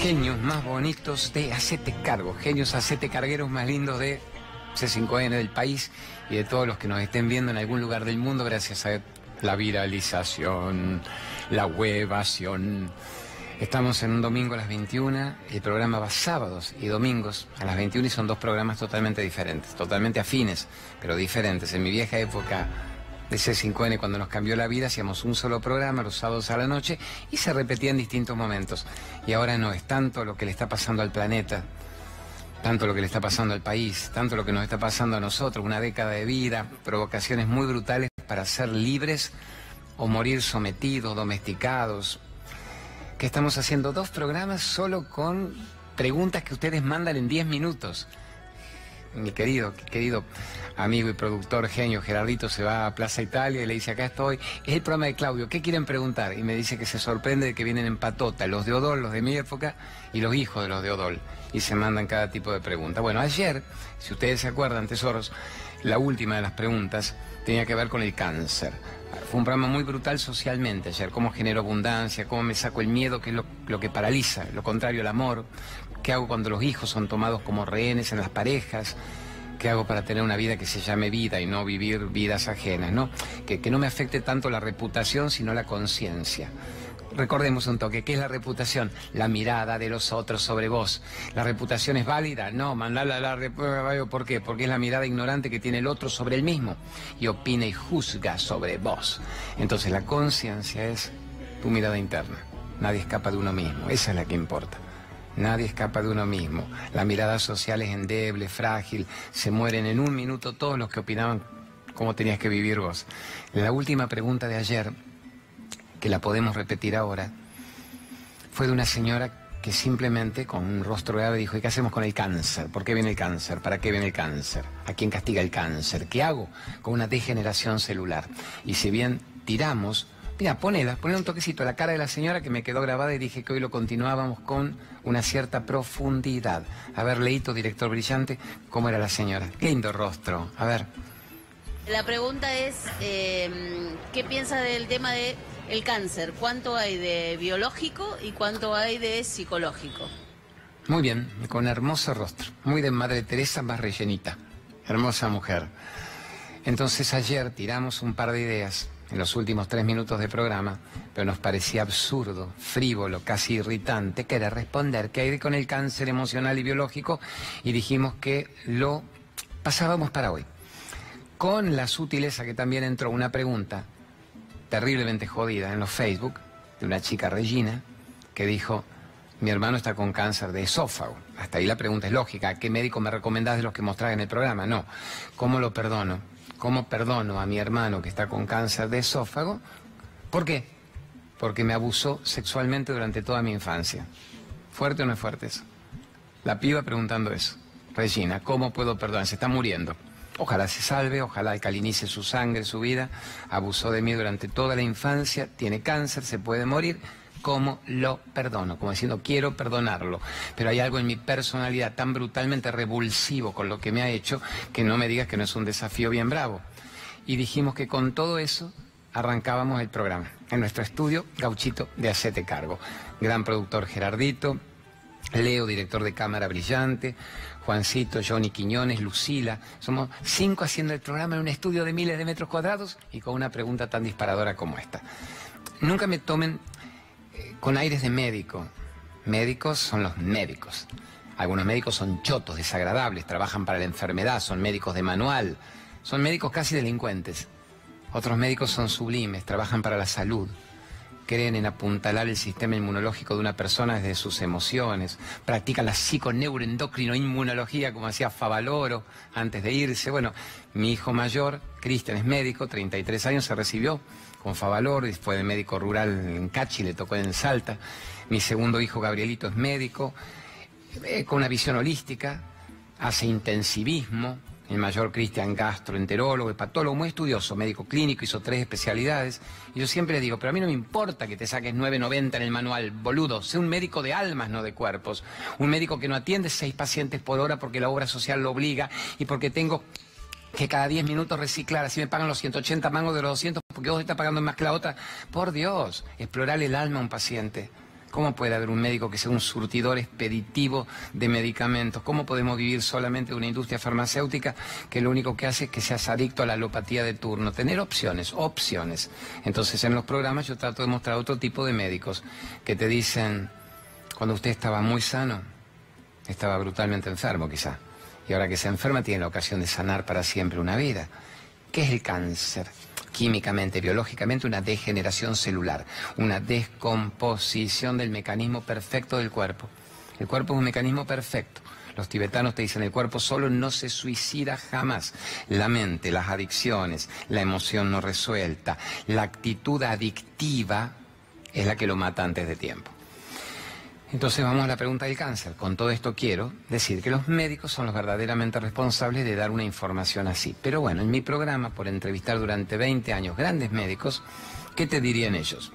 genios más bonitos de Hacete Cargo, genios Hacete Cargueros más lindos de C5N del país y de todos los que nos estén viendo en algún lugar del mundo gracias a la viralización, la huevación. Estamos en un domingo a las 21, el programa va sábados y domingos a las 21 y son dos programas totalmente diferentes, totalmente afines, pero diferentes. En mi vieja época de C5N cuando nos cambió la vida, hacíamos un solo programa los sábados a la noche y se repetía en distintos momentos. Y ahora no, es tanto lo que le está pasando al planeta, tanto lo que le está pasando al país, tanto lo que nos está pasando a nosotros, una década de vida, provocaciones muy brutales para ser libres o morir sometidos, domesticados, que estamos haciendo dos programas solo con preguntas que ustedes mandan en 10 minutos mi querido, querido amigo y productor genio Gerardito se va a Plaza Italia y le dice, acá estoy, es el programa de Claudio, ¿qué quieren preguntar? Y me dice que se sorprende de que vienen en patota los de Odol, los de mi época, y los hijos de los de Odol, y se mandan cada tipo de pregunta. Bueno, ayer, si ustedes se acuerdan, tesoros, la última de las preguntas tenía que ver con el cáncer. Fue un programa muy brutal socialmente ayer, cómo genero abundancia, cómo me saco el miedo, que es lo, lo que paraliza, lo contrario al amor, qué hago cuando los hijos son tomados como rehenes en las parejas, ¿Qué hago para tener una vida que se llame vida y no vivir vidas ajenas? ¿no? Que, no me afecte tanto la reputación, sino la conciencia. Recordemos un toque, ¿qué es la reputación? La mirada de los otros sobre vos. ¿La reputación es válida? No, mandarla a la reputación, ¿por qué? Porque es la mirada ignorante que tiene el otro sobre el mismo y opina y juzga sobre vos. Entonces la conciencia es tu mirada interna. Nadie escapa de uno mismo, esa es la que importa. Nadie escapa de uno mismo. La mirada social es endeble, frágil. Se mueren en un minuto todos los que opinaban cómo tenías que vivir vos. La última pregunta de ayer, que la podemos repetir ahora, fue de una señora que simplemente con un rostro grave dijo, ¿y qué hacemos con el cáncer? ¿Por qué viene el cáncer? ¿Para qué viene el cáncer? ¿A quién castiga el cáncer? ¿Qué hago con una degeneración celular? Y si bien tiramos Mira, ponela, ponle un toquecito a la cara de la señora que me quedó grabada y dije que hoy lo continuábamos con una cierta profundidad. A ver, Leito, director brillante, ¿cómo era la señora? Qué lindo rostro. A ver. La pregunta es, em, ¿qué piensa del tema del el cáncer? ¿Cuánto hay de biológico y cuánto hay de psicológico? Muy bien, con hermoso rostro. Muy de Madre Teresa, más rellenita. Hermosa mujer. Entonces ayer tiramos un par de ideas en los últimos tres minutos de programa, pero nos parecía absurdo, frívolo, casi irritante, que era responder qué hay con el cáncer emocional y biológico y dijimos que lo pasábamos para hoy. Con la sutileza que también entró una pregunta terriblemente jodida en los Facebook de una chica Regina que dijo, mi hermano está con cáncer de esófago. Hasta ahí la pregunta es lógica, ¿qué médico me recomendás de los que mostrás en el programa? No, ¿cómo lo perdono? ¿Cómo perdono a mi hermano que está con cáncer de esófago? ¿Por qué? Porque me abusó sexualmente durante toda mi infancia. ¿Fuerte o no es fuerte eso? La piba preguntando eso. Regina, ¿cómo puedo perdonar? Se está muriendo. Ojalá se salve, ojalá alcalinice su sangre, su vida. Abusó de mí durante toda la infancia, tiene cáncer, se puede morir cómo lo perdono, como diciendo quiero perdonarlo, pero hay algo en mi personalidad tan brutalmente revulsivo con lo que me ha hecho que no me digas que no es un desafío bien bravo. Y dijimos que con todo eso arrancábamos el programa en nuestro estudio Gauchito de Acete Cargo. Gran productor Gerardito, Leo, director de cámara brillante, Juancito, Johnny Quiñones, Lucila. Somos cinco haciendo el programa en un estudio de miles de metros cuadrados y con una pregunta tan disparadora como esta. Nunca me tomen con aires de médico. Médicos son los médicos. Algunos médicos son chotos, desagradables, trabajan para la enfermedad, son médicos de manual, son médicos casi delincuentes. Otros médicos son sublimes, trabajan para la salud, creen en apuntalar el sistema inmunológico de una persona desde sus emociones, practican la psiconeuroendocrino-inmunología como hacía Favaloro antes de irse. Bueno, mi hijo mayor, Cristian, es médico, 33 años, se recibió con Favaloro y fue de médico rural en Cachi, le tocó en Salta. Mi segundo hijo, Gabrielito, es médico, eh, con una visión holística, hace intensivismo, el mayor Cristian gastroenterólogo, hepatólogo, muy estudioso, médico clínico, hizo tres especialidades. Y yo siempre le digo, pero a mí no me importa que te saques 9.90 en el manual, boludo, sé un médico de almas, no de cuerpos. Un médico que no atiende seis pacientes por hora porque la obra social lo obliga y porque tengo que cada 10 minutos reciclar, así me pagan los 180 mangos de los 200 porque vos estás pagando más que la otra. Por Dios, explorar el alma a un paciente. ¿Cómo puede haber un médico que sea un surtidor expeditivo de medicamentos? ¿Cómo podemos vivir solamente de una industria farmacéutica que lo único que hace es que seas adicto a la alopatía de turno? Tener opciones, opciones. Entonces en los programas yo trato de mostrar otro tipo de médicos que te dicen, cuando usted estaba muy sano, estaba brutalmente enfermo quizá. Y ahora que se enferma tiene la ocasión de sanar para siempre una vida. ¿Qué es el cáncer? químicamente, biológicamente, una degeneración celular, una descomposición del mecanismo perfecto del cuerpo. El cuerpo es un mecanismo perfecto. Los tibetanos te dicen, el cuerpo solo no se suicida jamás. La mente, las adicciones, la emoción no resuelta, la actitud adictiva es la que lo mata antes de tiempo. Entonces vamos a la pregunta del cáncer. Con todo esto quiero decir que los médicos son los verdaderamente responsables de dar una información así. Pero bueno, en mi programa, por entrevistar durante 20 años grandes médicos, ¿qué te dirían ellos?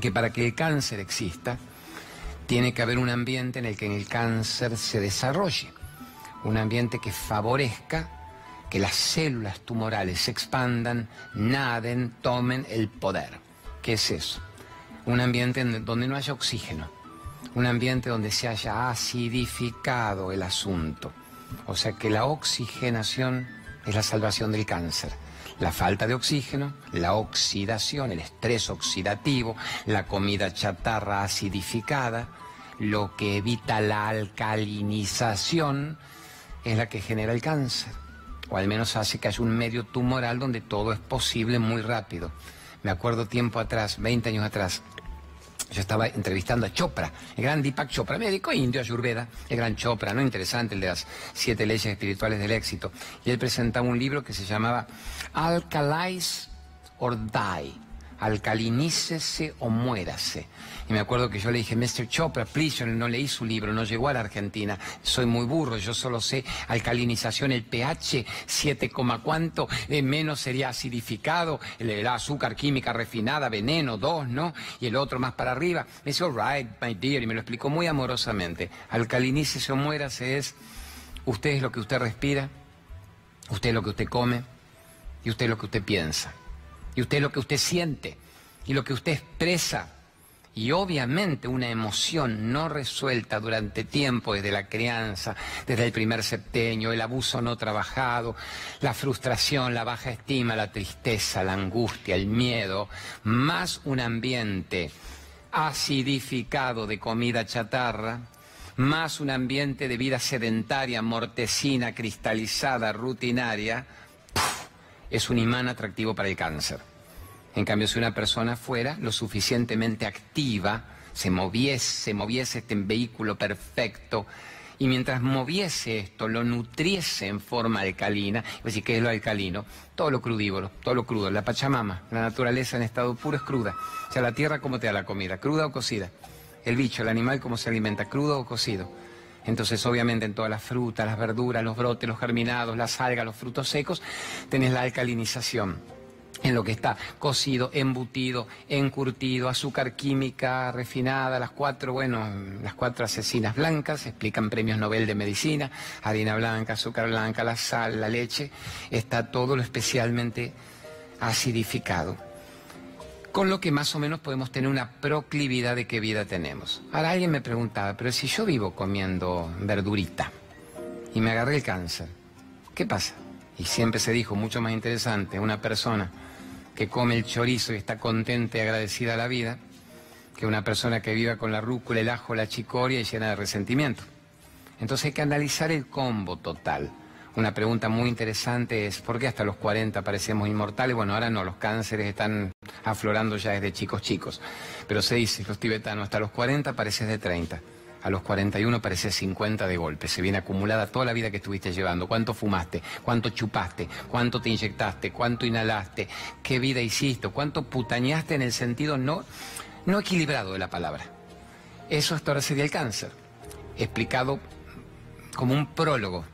Que para que el cáncer exista, tiene que haber un ambiente en el que el cáncer se desarrolle. Un ambiente que favorezca que las células tumorales se expandan, naden, tomen el poder. ¿Qué es eso? Un ambiente donde no haya oxígeno un ambiente donde se haya acidificado el asunto. O sea que la oxigenación es la salvación del cáncer. La falta de oxígeno, la oxidación, el estrés oxidativo, la comida chatarra acidificada, lo que evita la alcalinización, es la que genera el cáncer. O al menos hace que haya un medio tumoral donde todo es posible muy rápido. Me acuerdo tiempo atrás, 20 años atrás, yo estaba entrevistando a Chopra, el gran Deepak Chopra, médico indio ayurveda, el gran Chopra, ¿no? Interesante, el de las siete leyes espirituales del éxito. Y él presentaba un libro que se llamaba Alkalize or Die alcalinícese o muérase. Y me acuerdo que yo le dije, Mr. Chopra, please, no leí su libro, no llegó a la Argentina, soy muy burro, yo solo sé alcalinización, el pH 7, cuánto, eh, menos sería acidificado, el, azúcar química refinada, veneno, 2, ¿no? Y el otro más para arriba. Me dice, all right, my dear, y me lo explicó muy amorosamente. Alcalinícese o muérase es, usted es lo que usted respira, usted es lo que usted come y usted es lo que usted piensa y usted lo que usted siente y lo que usted expresa. Y obviamente una emoción no resuelta durante tiempo, desde la crianza, desde el primer septenio, el abuso no trabajado, la frustración, la baja estima, la tristeza, la angustia, el miedo, más un ambiente acidificado de comida chatarra, más un ambiente de vida sedentaria, mortecina, cristalizada, rutinaria, es un imán atractivo para el cáncer. En cambio, si una persona fuera lo suficientemente activa, se moviese, se moviese este vehículo perfecto, y mientras moviese esto, lo nutriese en forma alcalina, es decir, ¿qué es lo alcalino? Todo lo crudívoro, todo lo crudo. La Pachamama, la naturaleza en estado puro es cruda. O sea, la tierra, ¿cómo te da la comida? ¿Cruda o cocida? El bicho, el animal, ¿cómo se alimenta? ¿Crudo o cocido? Entonces, obviamente, en todas las frutas, las verduras, los brotes, los germinados, las algas, los frutos secos, tenés la alcalinización en lo que está cocido, embutido, encurtido, azúcar química refinada, las cuatro, bueno, las cuatro asesinas blancas, explican premios Nobel de Medicina, harina blanca, azúcar blanca, la sal, la leche, está todo lo especialmente acidificado con lo que más o menos podemos tener una proclividad de qué vida tenemos. Ahora alguien me preguntaba, pero si yo vivo comiendo verdurita y me agarré el cáncer, ¿qué pasa? Y siempre se dijo, mucho más interesante, una persona que come el chorizo y está contenta y agradecida a la vida, que una persona que viva con la rúcula, el ajo, la chicoria y llena de resentimiento. Entonces hay que analizar el combo total. Una pregunta muy interesante es, ¿por qué hasta los 40 parecemos inmortales? Bueno, ahora no, los cánceres están aflorando ya desde chicos chicos. Pero se dice, los tibetanos, hasta los 40 pareces de 30. A los 41 pareces 50 de golpe. Se viene acumulada toda la vida que estuviste llevando. ¿Cuánto fumaste? ¿Cuánto chupaste? ¿Cuánto te inyectaste? ¿Cuánto inhalaste? ¿Qué vida hiciste? ¿Cuánto putañaste en el sentido no, no equilibrado de la palabra? Eso hasta ahora sería el cáncer. Explicado como un prólogo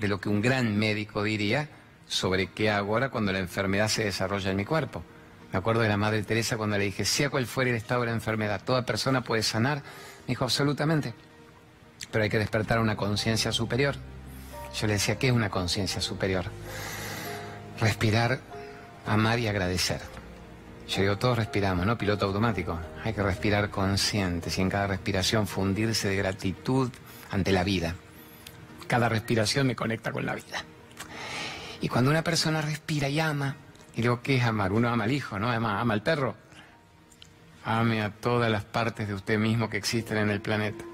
de lo que un gran médico diría sobre qué hago ahora cuando la enfermedad se desarrolla en mi cuerpo. Me acuerdo de la Madre Teresa cuando le dije, sea cual fuera el estado de la enfermedad, ¿toda persona puede sanar? Dijo, absolutamente. Pero hay que despertar una conciencia superior. Yo le decía, ¿qué es una conciencia superior? Respirar, amar y agradecer. Yo digo, todos respiramos, ¿no? Piloto automático. Hay que respirar conscientes y en cada respiración fundirse de gratitud ante la vida. Cada respiración me conecta con la vida. Y cuando una persona respira y ama, y digo, ¿qué es amar? Uno ama al hijo, ¿no? Ama, ama al perro. Ame a todas las partes de usted mismo que existen en el planeta.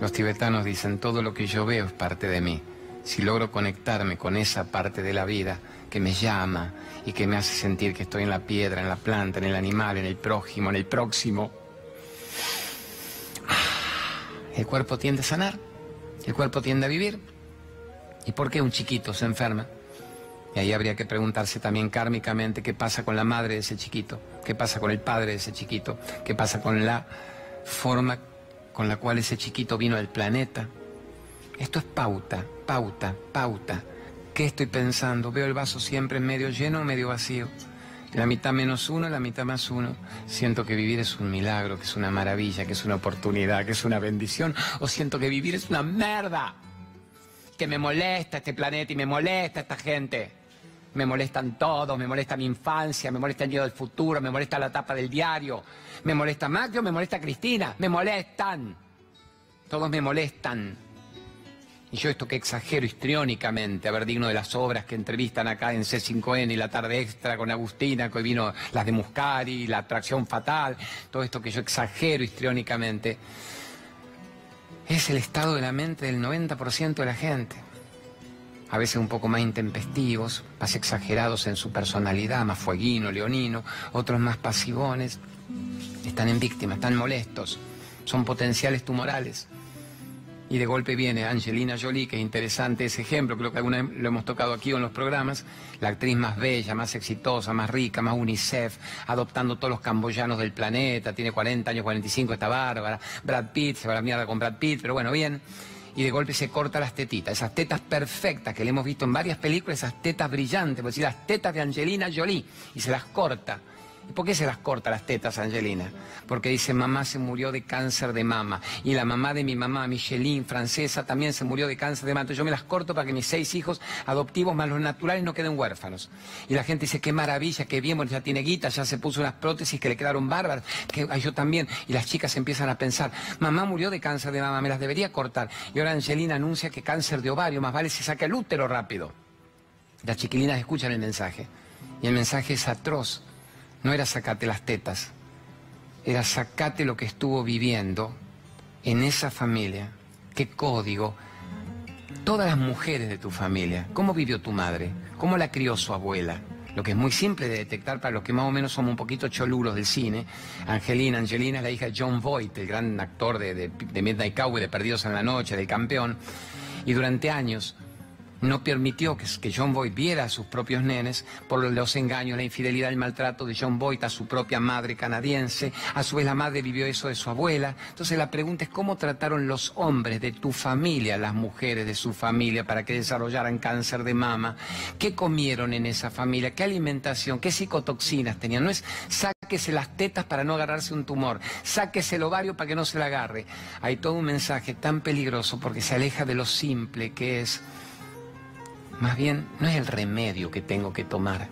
Los tibetanos dicen, todo lo que yo veo es parte de mí. Si logro conectarme con esa parte de la vida que me llama y que me hace sentir que estoy en la piedra, en la planta, en el animal, en el prójimo, en el próximo, el cuerpo tiende a sanar, el cuerpo tiende a vivir. ¿Y por qué un chiquito se enferma? Y ahí habría que preguntarse también kármicamente qué pasa con la madre de ese chiquito, qué pasa con el padre de ese chiquito, qué pasa con la forma con la cual ese chiquito vino al planeta. Esto es pauta, pauta, pauta. ¿Qué estoy pensando? Veo el vaso siempre medio lleno o medio vacío. La mitad menos uno, la mitad más uno. Siento que vivir es un milagro, que es una maravilla, que es una oportunidad, que es una bendición. O siento que vivir es una merda. Que me molesta este planeta y me molesta esta gente. Me molestan todos, me molesta mi infancia, me molesta el día del futuro, me molesta la tapa del diario, me molesta Macro, me molesta Cristina, me molestan. Todos me molestan. Y yo esto que exagero histriónicamente, a ver, digno de las obras que entrevistan acá en C5N y la tarde extra con Agustina, que hoy vino las de Muscari, la atracción fatal, todo esto que yo exagero histriónicamente, es el estado de la mente del 90% de la gente. A veces un poco más intempestivos, más exagerados en su personalidad, más fueguino, leonino, otros más pasivones. Están en víctimas, están molestos, son potenciales tumorales. Y de golpe viene Angelina Jolie, que es interesante ese ejemplo, creo que alguna vez lo hemos tocado aquí en los programas, la actriz más bella, más exitosa, más rica, más UNICEF, adoptando todos los camboyanos del planeta, tiene 40 años, 45, está bárbara, Brad Pitt, se va a la mierda con Brad Pitt, pero bueno, bien. Y de golpe se corta las tetitas, esas tetas perfectas que le hemos visto en varias películas, esas tetas brillantes, por decir las tetas de Angelina Jolie, y se las corta. ¿Y por qué se las corta las tetas, Angelina? Porque dice, mamá se murió de cáncer de mama. Y la mamá de mi mamá, Micheline, francesa, también se murió de cáncer de mama. Entonces yo me las corto para que mis seis hijos adoptivos más los naturales no queden huérfanos. Y la gente dice, qué maravilla, qué bien, bueno, ya tiene guita, ya se puso unas prótesis que le quedaron bárbaras. Que yo también. Y las chicas empiezan a pensar, mamá murió de cáncer de mama, me las debería cortar. Y ahora Angelina anuncia que cáncer de ovario, más vale si saca el útero rápido. Las chiquilinas escuchan el mensaje. Y el mensaje es atroz no era sacate las tetas, era sacate lo que estuvo viviendo en esa familia, qué código, todas las mujeres de tu familia, cómo vivió tu madre, cómo la crió su abuela. Lo que es muy simple de detectar para los que más o menos somos un poquito choluros del cine. Angelina, Angelina es la hija de John Voight, el gran actor de, de, de Midnight Cowboy, de Perdidos en la Noche, del campeón. Y durante años no permitió que, John Boyd viera a sus propios nenes por los engaños, la infidelidad, el maltrato de John Boyd a su propia madre canadiense. A su vez la madre vivió eso de su abuela. Entonces la pregunta es cómo trataron los hombres de tu familia, las mujeres de su familia para que desarrollaran cáncer de mama. ¿Qué comieron en esa familia? ¿Qué alimentación? ¿Qué psicotoxinas tenían? No es sáquese las tetas para no agarrarse un tumor, sáquese el ovario para que no se la agarre. Hay todo un mensaje tan peligroso porque se aleja de lo simple que es más bien, no es el remedio que tengo que tomar.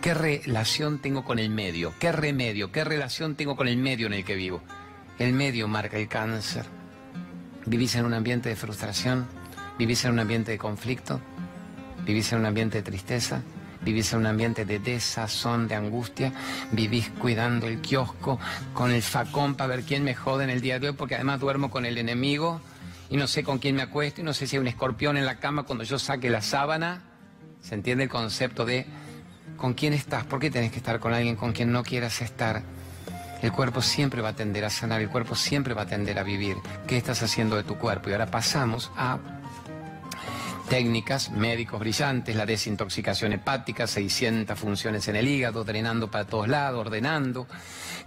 ¿Qué relación tengo con el medio? ¿Qué remedio? ¿Qué relación tengo con el medio en el que vivo? El medio marca el cáncer. ¿Vivís en un ambiente de frustración? ¿Vivís en un ambiente de conflicto? ¿Vivís en un ambiente de tristeza? ¿Vivís en un ambiente de desazón, de angustia? ¿Vivís cuidando el kiosco con el facón para ver quién me jode en el día de hoy? Porque además duermo con el enemigo y no sé con quién me acuesto y no sé si hay un escorpión en la cama cuando yo saque la sábana. ¿Se entiende el concepto de con quién estás? ¿Por qué tenés que estar con alguien con quien no quieras estar? El cuerpo siempre va a tender a sanar, el cuerpo siempre va a tender a vivir. ¿Qué estás haciendo de tu cuerpo? Y ahora pasamos a técnicas, médicos brillantes, la desintoxicación hepática, 600 funciones en el hígado, drenando para todos lados, ordenando.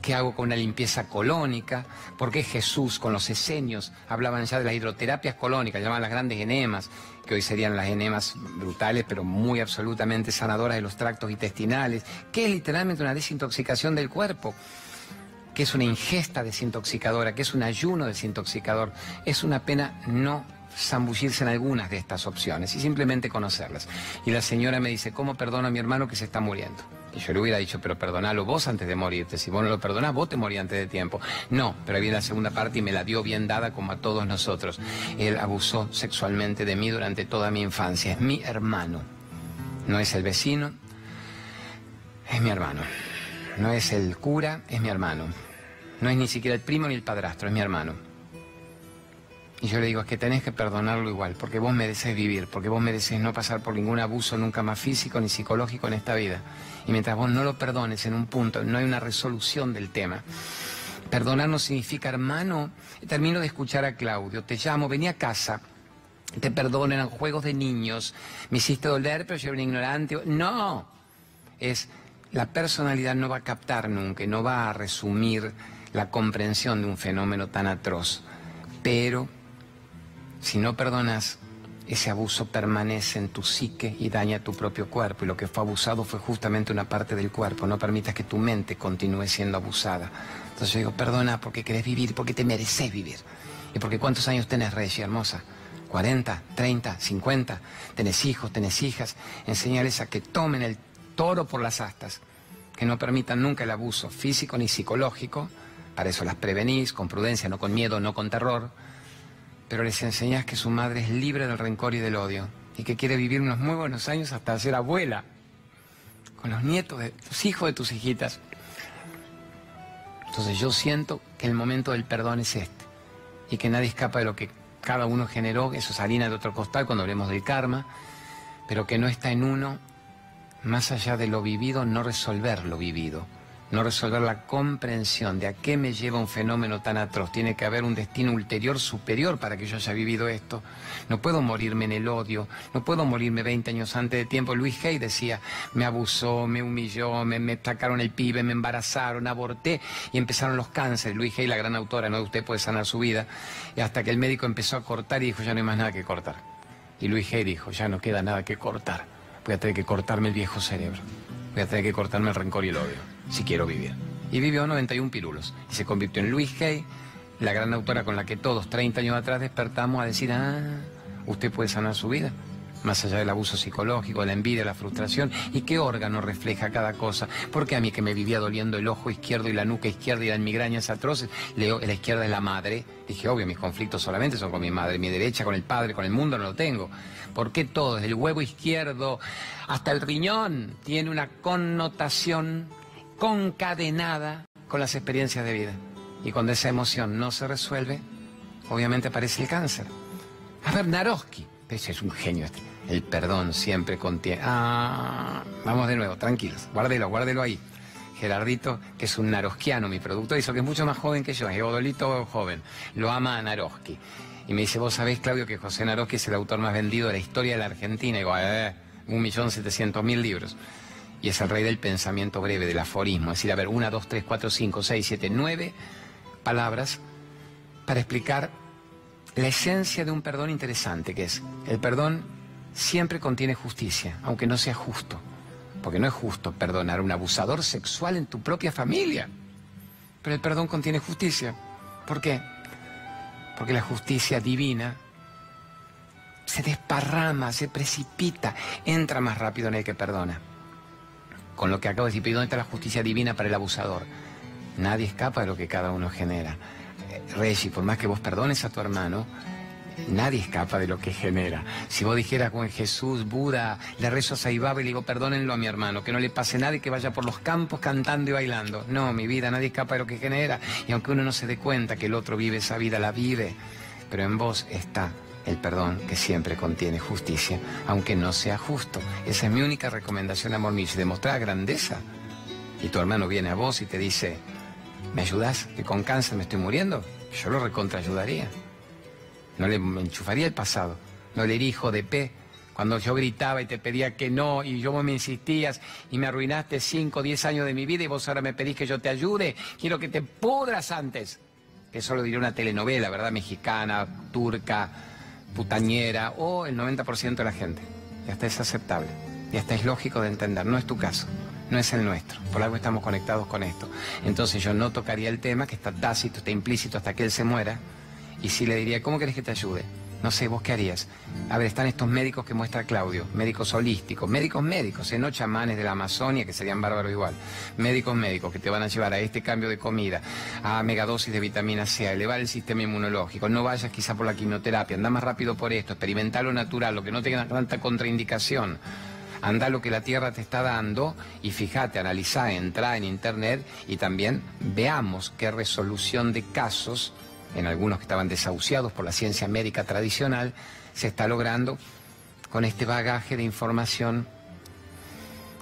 ¿Qué hago con una limpieza colónica? ¿Por qué Jesús con los esenios hablaban ya de las hidroterapias colónicas, llamaban las grandes enemas, que hoy serían las enemas brutales, pero muy absolutamente sanadoras de los tractos intestinales? ¿Qué es literalmente una desintoxicación del cuerpo? ¿Qué es una ingesta desintoxicadora? ¿Qué es un ayuno desintoxicador? Es una pena no zambullirse en algunas de estas opciones y simplemente conocerlas. Y la señora me dice, ¿cómo perdono a mi hermano que se está muriendo? Y yo le hubiera dicho, pero perdonalo vos antes de morirte. Si vos no lo perdonás, vos te morías antes de tiempo. No, pero viene la segunda parte y me la dio bien dada como a todos nosotros. Él abusó sexualmente de mí durante toda mi infancia. Es mi hermano. No es el vecino, es mi hermano. No es el cura, es mi hermano. No es ni siquiera el primo ni el padrastro, es mi hermano. Y yo le digo, es que tenés que perdonarlo igual, porque vos mereces vivir, porque vos mereces no pasar por ningún abuso nunca más físico ni psicológico en esta vida. Y mientras vos no lo perdones en un punto, no hay una resolución del tema. Perdonar no significa, hermano, termino de escuchar a Claudio, te llamo, vení a casa, te perdono, eran juegos de niños, me hiciste doler, pero yo era un ignorante. No, es la personalidad no va a captar nunca, no va a resumir la comprensión de un fenómeno tan atroz. Pero si no perdonas, ese abuso permanece en tu psique y daña tu propio cuerpo. Y lo que fue abusado fue justamente una parte del cuerpo. No permitas que tu mente continúe siendo abusada. Entonces yo digo, perdona porque querés vivir, porque te mereces vivir. Y porque cuántos años tenés, Reggie, hermosa. 40, 30, 50. Tenés hijos, tenés hijas. Enseñales a que tomen el toro por las astas. Que no permitan nunca el abuso físico ni psicológico. Para eso las prevenís, con prudencia, no con miedo, no con terror pero les enseñás que su madre es libre del rencor y del odio y que quiere vivir unos muy buenos años hasta ser abuela, con los nietos de tus hijos, de tus hijitas. Entonces yo siento que el momento del perdón es este y que nadie escapa de lo que cada uno generó, eso es harina de otro costal cuando hablemos del karma, pero que no está en uno, más allá de lo vivido, no resolver lo vivido no resolver la comprensión de a qué me lleva un fenómeno tan atroz. Tiene que haber un destino ulterior superior para que yo haya vivido esto. No puedo morirme en el odio, no puedo morirme 20 años antes de tiempo. Luis Hay decía, me abusó, me humilló, me, me sacaron el pibe, me embarazaron, aborté y empezaron los cánceres. Luis Hay, la gran autora, no usted puede sanar su vida. Y hasta que el médico empezó a cortar y dijo, ya no hay más nada que cortar. Y Luis Hay dijo, ya no queda nada que cortar. Voy a tener que cortarme el viejo cerebro. Voy a tener que cortarme el rencor y el odio si quiero vivir. Y vivió 91 pirulos. Y se convirtió en Luis Hay, la gran autora con la que todos 30 años atrás despertamos a decir, ah, usted puede sanar su vida. Más allá del abuso psicológico, la envidia, la frustración, y qué órgano refleja cada cosa. Porque a mí que me vivía doliendo el ojo izquierdo y la nuca izquierda y las migrañas atroces, leo, la izquierda es la madre. Dije, obvio, mis conflictos solamente son con mi madre, mi derecha con el padre, con el mundo no lo tengo. ¿Por qué todo, desde el huevo izquierdo hasta el riñón, tiene una connotación concadenada con las experiencias de vida. Y cuando esa emoción no se resuelve, obviamente aparece el cáncer. A ver, Naroski, ese es un genio este. El perdón siempre contiene... Ah, vamos de nuevo, tranquilos, guárdelo, guárdelo ahí. Gerardito, que es un naroskiano, mi productor, hizo que es mucho más joven que yo, es Odolito joven, lo ama a Naroski. Y me dice, vos sabés, Claudio, que José Naroski es el autor más vendido de la historia de la Argentina. Y digo, eh, un millón setecientos mil libros y es el rey del pensamiento breve, del aforismo. Es decir, a ver, una, dos, tres, cuatro, cinco, seis, siete, nueve palabras para explicar la esencia de un perdón interesante, que es, el perdón siempre contiene justicia, aunque no sea justo. Porque no es justo perdonar a un abusador sexual en tu propia familia. Pero el perdón contiene justicia. ¿Por qué? Porque la justicia divina se desparrama, se precipita, entra más rápido en el que perdona con lo que acabo de decir, ¿dónde está la justicia divina para el abusador? Nadie escapa de lo que cada uno genera. Eh, Reggie, por más que vos perdones a tu hermano, nadie escapa de lo que genera. Si vos dijeras con Jesús, Buda, le rezo a Saibaba y le digo, perdónenlo a mi hermano, que no le pase nada y que vaya por los campos cantando y bailando. No, mi vida, nadie escapa de lo que genera. Y aunque uno no se dé cuenta que el otro vive esa vida, la vive. Pero en vos está el perdón que siempre contiene justicia, aunque no sea justo. Esa es mi única recomendación, amor mío. Si demostrar grandeza y tu hermano viene a vos y te dice, ¿me ayudas? Que con cáncer me estoy muriendo. Yo lo recontra ayudaría. No le enchufaría el pasado. No le hijo de P. Cuando yo gritaba y te pedía que no y yo me insistías y me arruinaste 5 o 10 años de mi vida y vos ahora me pedís que yo te ayude, quiero que te pudras antes. Eso lo diría una telenovela, ¿verdad? Mexicana, turca, putañera o el 90% de la gente. Y hasta es aceptable. Y hasta es lógico de entender. No es tu caso. No es el nuestro. Por algo estamos conectados con esto. Entonces yo no tocaría el tema que está tácito, está implícito hasta que él se muera. Y sí le diría, ¿cómo querés que te ayude? No sé, ¿vos qué harías? A ver, están estos médicos que muestra Claudio, médicos holísticos, médicos médicos, ¿eh? no chamanes de la Amazonia, que serían bárbaros igual. Médicos médicos que te van a llevar a este cambio de comida, a megadosis de vitamina C, a elevar el sistema inmunológico. No vayas quizá por la quimioterapia, anda más rápido por esto, experimenta lo natural, lo que no tenga tanta contraindicación. Anda lo que la Tierra te está dando y fíjate, analiza, entra en Internet y también veamos qué resolución de casos en algunos que estaban desahuciados por la ciencia médica tradicional, se está logrando con este bagaje de información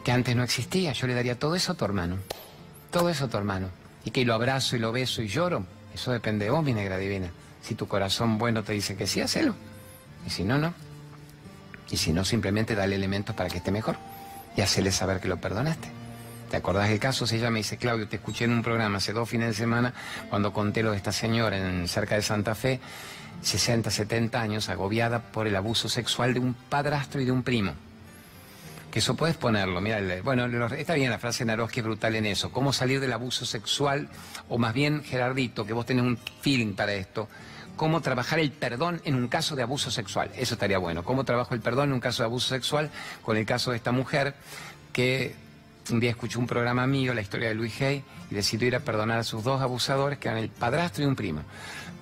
que antes no existía. Yo le daría todo eso a tu hermano, todo eso a tu hermano. Y que lo abrazo y lo beso y lloro, eso depende de vos, mi negra divina. Si tu corazón bueno te dice que sí, hacelo. Y si no, no. Y si no, simplemente dale elementos para que esté mejor. Y hacele saber que lo perdonaste. ¿Te acordás del caso? Si ella me dice, Claudio, te escuché en un programa hace dos fines de semana cuando conté lo de esta señora en cerca de Santa Fe, 60, 70 años, agobiada por el abuso sexual de un padrastro y de un primo. Que eso puedes ponerlo, mira, bueno, está bien la frase de es brutal en eso. ¿Cómo salir del abuso sexual? O más bien, Gerardito, que vos tenés un feeling para esto, cómo trabajar el perdón en un caso de abuso sexual. Eso estaría bueno. ¿Cómo trabajo el perdón en un caso de abuso sexual? Con el caso de esta mujer que un día escuchó un programa mío, la historia de Luis Hay, y decidió ir a perdonar a sus dos abusadores, que eran el padrastro y un primo.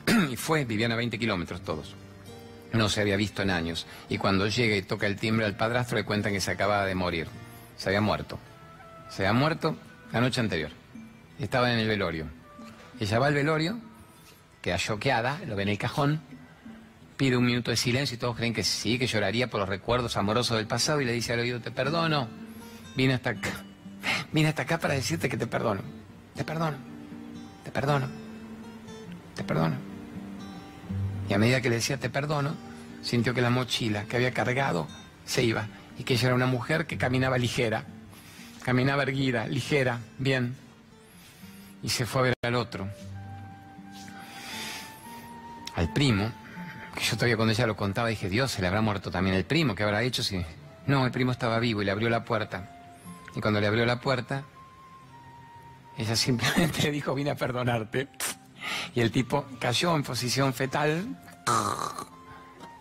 y fue, vivían a 20 kilómetros todos. No se había visto en años. Y cuando llega y toca el timbre al padrastro, le cuentan que se acababa de morir. Se había muerto. Se había muerto la noche anterior. Estaba en el velorio. Ella va al velorio, queda choqueada, lo ve en el cajón, pide un minuto de silencio y todos creen que sí, que lloraría por los recuerdos amorosos del pasado y le dice al oído, te perdono, vine hasta acá. Vine hasta acá para decirte que te perdono. Te perdono. Te perdono. Te perdono. Y a medida que le decía te perdono, sintió que la mochila que había cargado se iba. Y que ella era una mujer que caminaba ligera. Caminaba erguida, ligera, bien. Y se fue a ver al otro. Al primo, que yo todavía cuando ella lo contaba dije, Dios, se le habrá muerto también el primo, ¿qué habrá hecho si... No, el primo estaba vivo y le abrió la puerta. Y cuando le abrió la puerta, ella simplemente dijo, vine a perdonarte. Y el tipo cayó en posición fetal,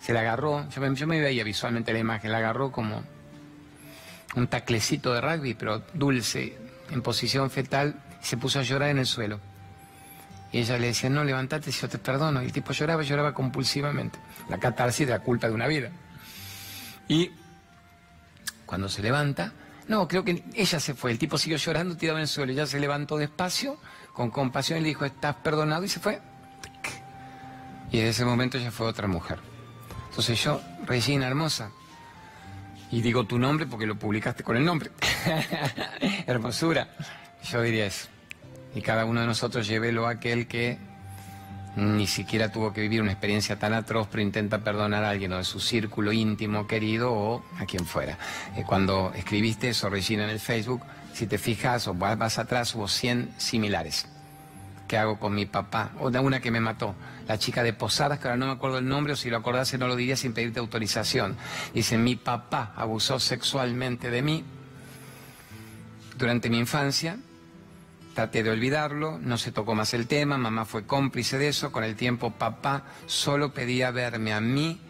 se la agarró, yo me, veía visualmente la imagen, la agarró como un taclecito de rugby, pero dulce, en posición fetal, y se puso a llorar en el suelo. Y ella le decía, no, levántate, yo te perdono. Y el tipo lloraba, lloraba compulsivamente. La catarsis de la culpa de una vida. Y cuando se levanta, no, creo que ella se fue. El tipo siguió llorando, tirado en el suelo. Ella se levantó despacio, con compasión, y le dijo, estás perdonado, y se fue. Y en ese momento ella fue otra mujer. Entonces yo, Regina Hermosa, y digo tu nombre porque lo publicaste con el nombre. Hermosura. Yo diría eso. Y cada uno de nosotros llévelo a aquel que ni siquiera tuvo que vivir una experiencia tan atroz, pero intenta perdonar a alguien o de su círculo íntimo querido o a quien fuera. Eh, cuando escribiste eso, Regina, en el Facebook, si te fijas o vas atrás, hubo 100 similares. ¿Qué hago con mi papá? O de una que me mató, la chica de Posadas, que ahora no me acuerdo el nombre, o si lo acordase no lo diría sin pedirte autorización. Dice, mi papá abusó sexualmente de mí durante mi infancia, Traté de olvidarlo, no se tocó más el tema, mamá fue cómplice de eso, con el tiempo papá solo pedía verme a mí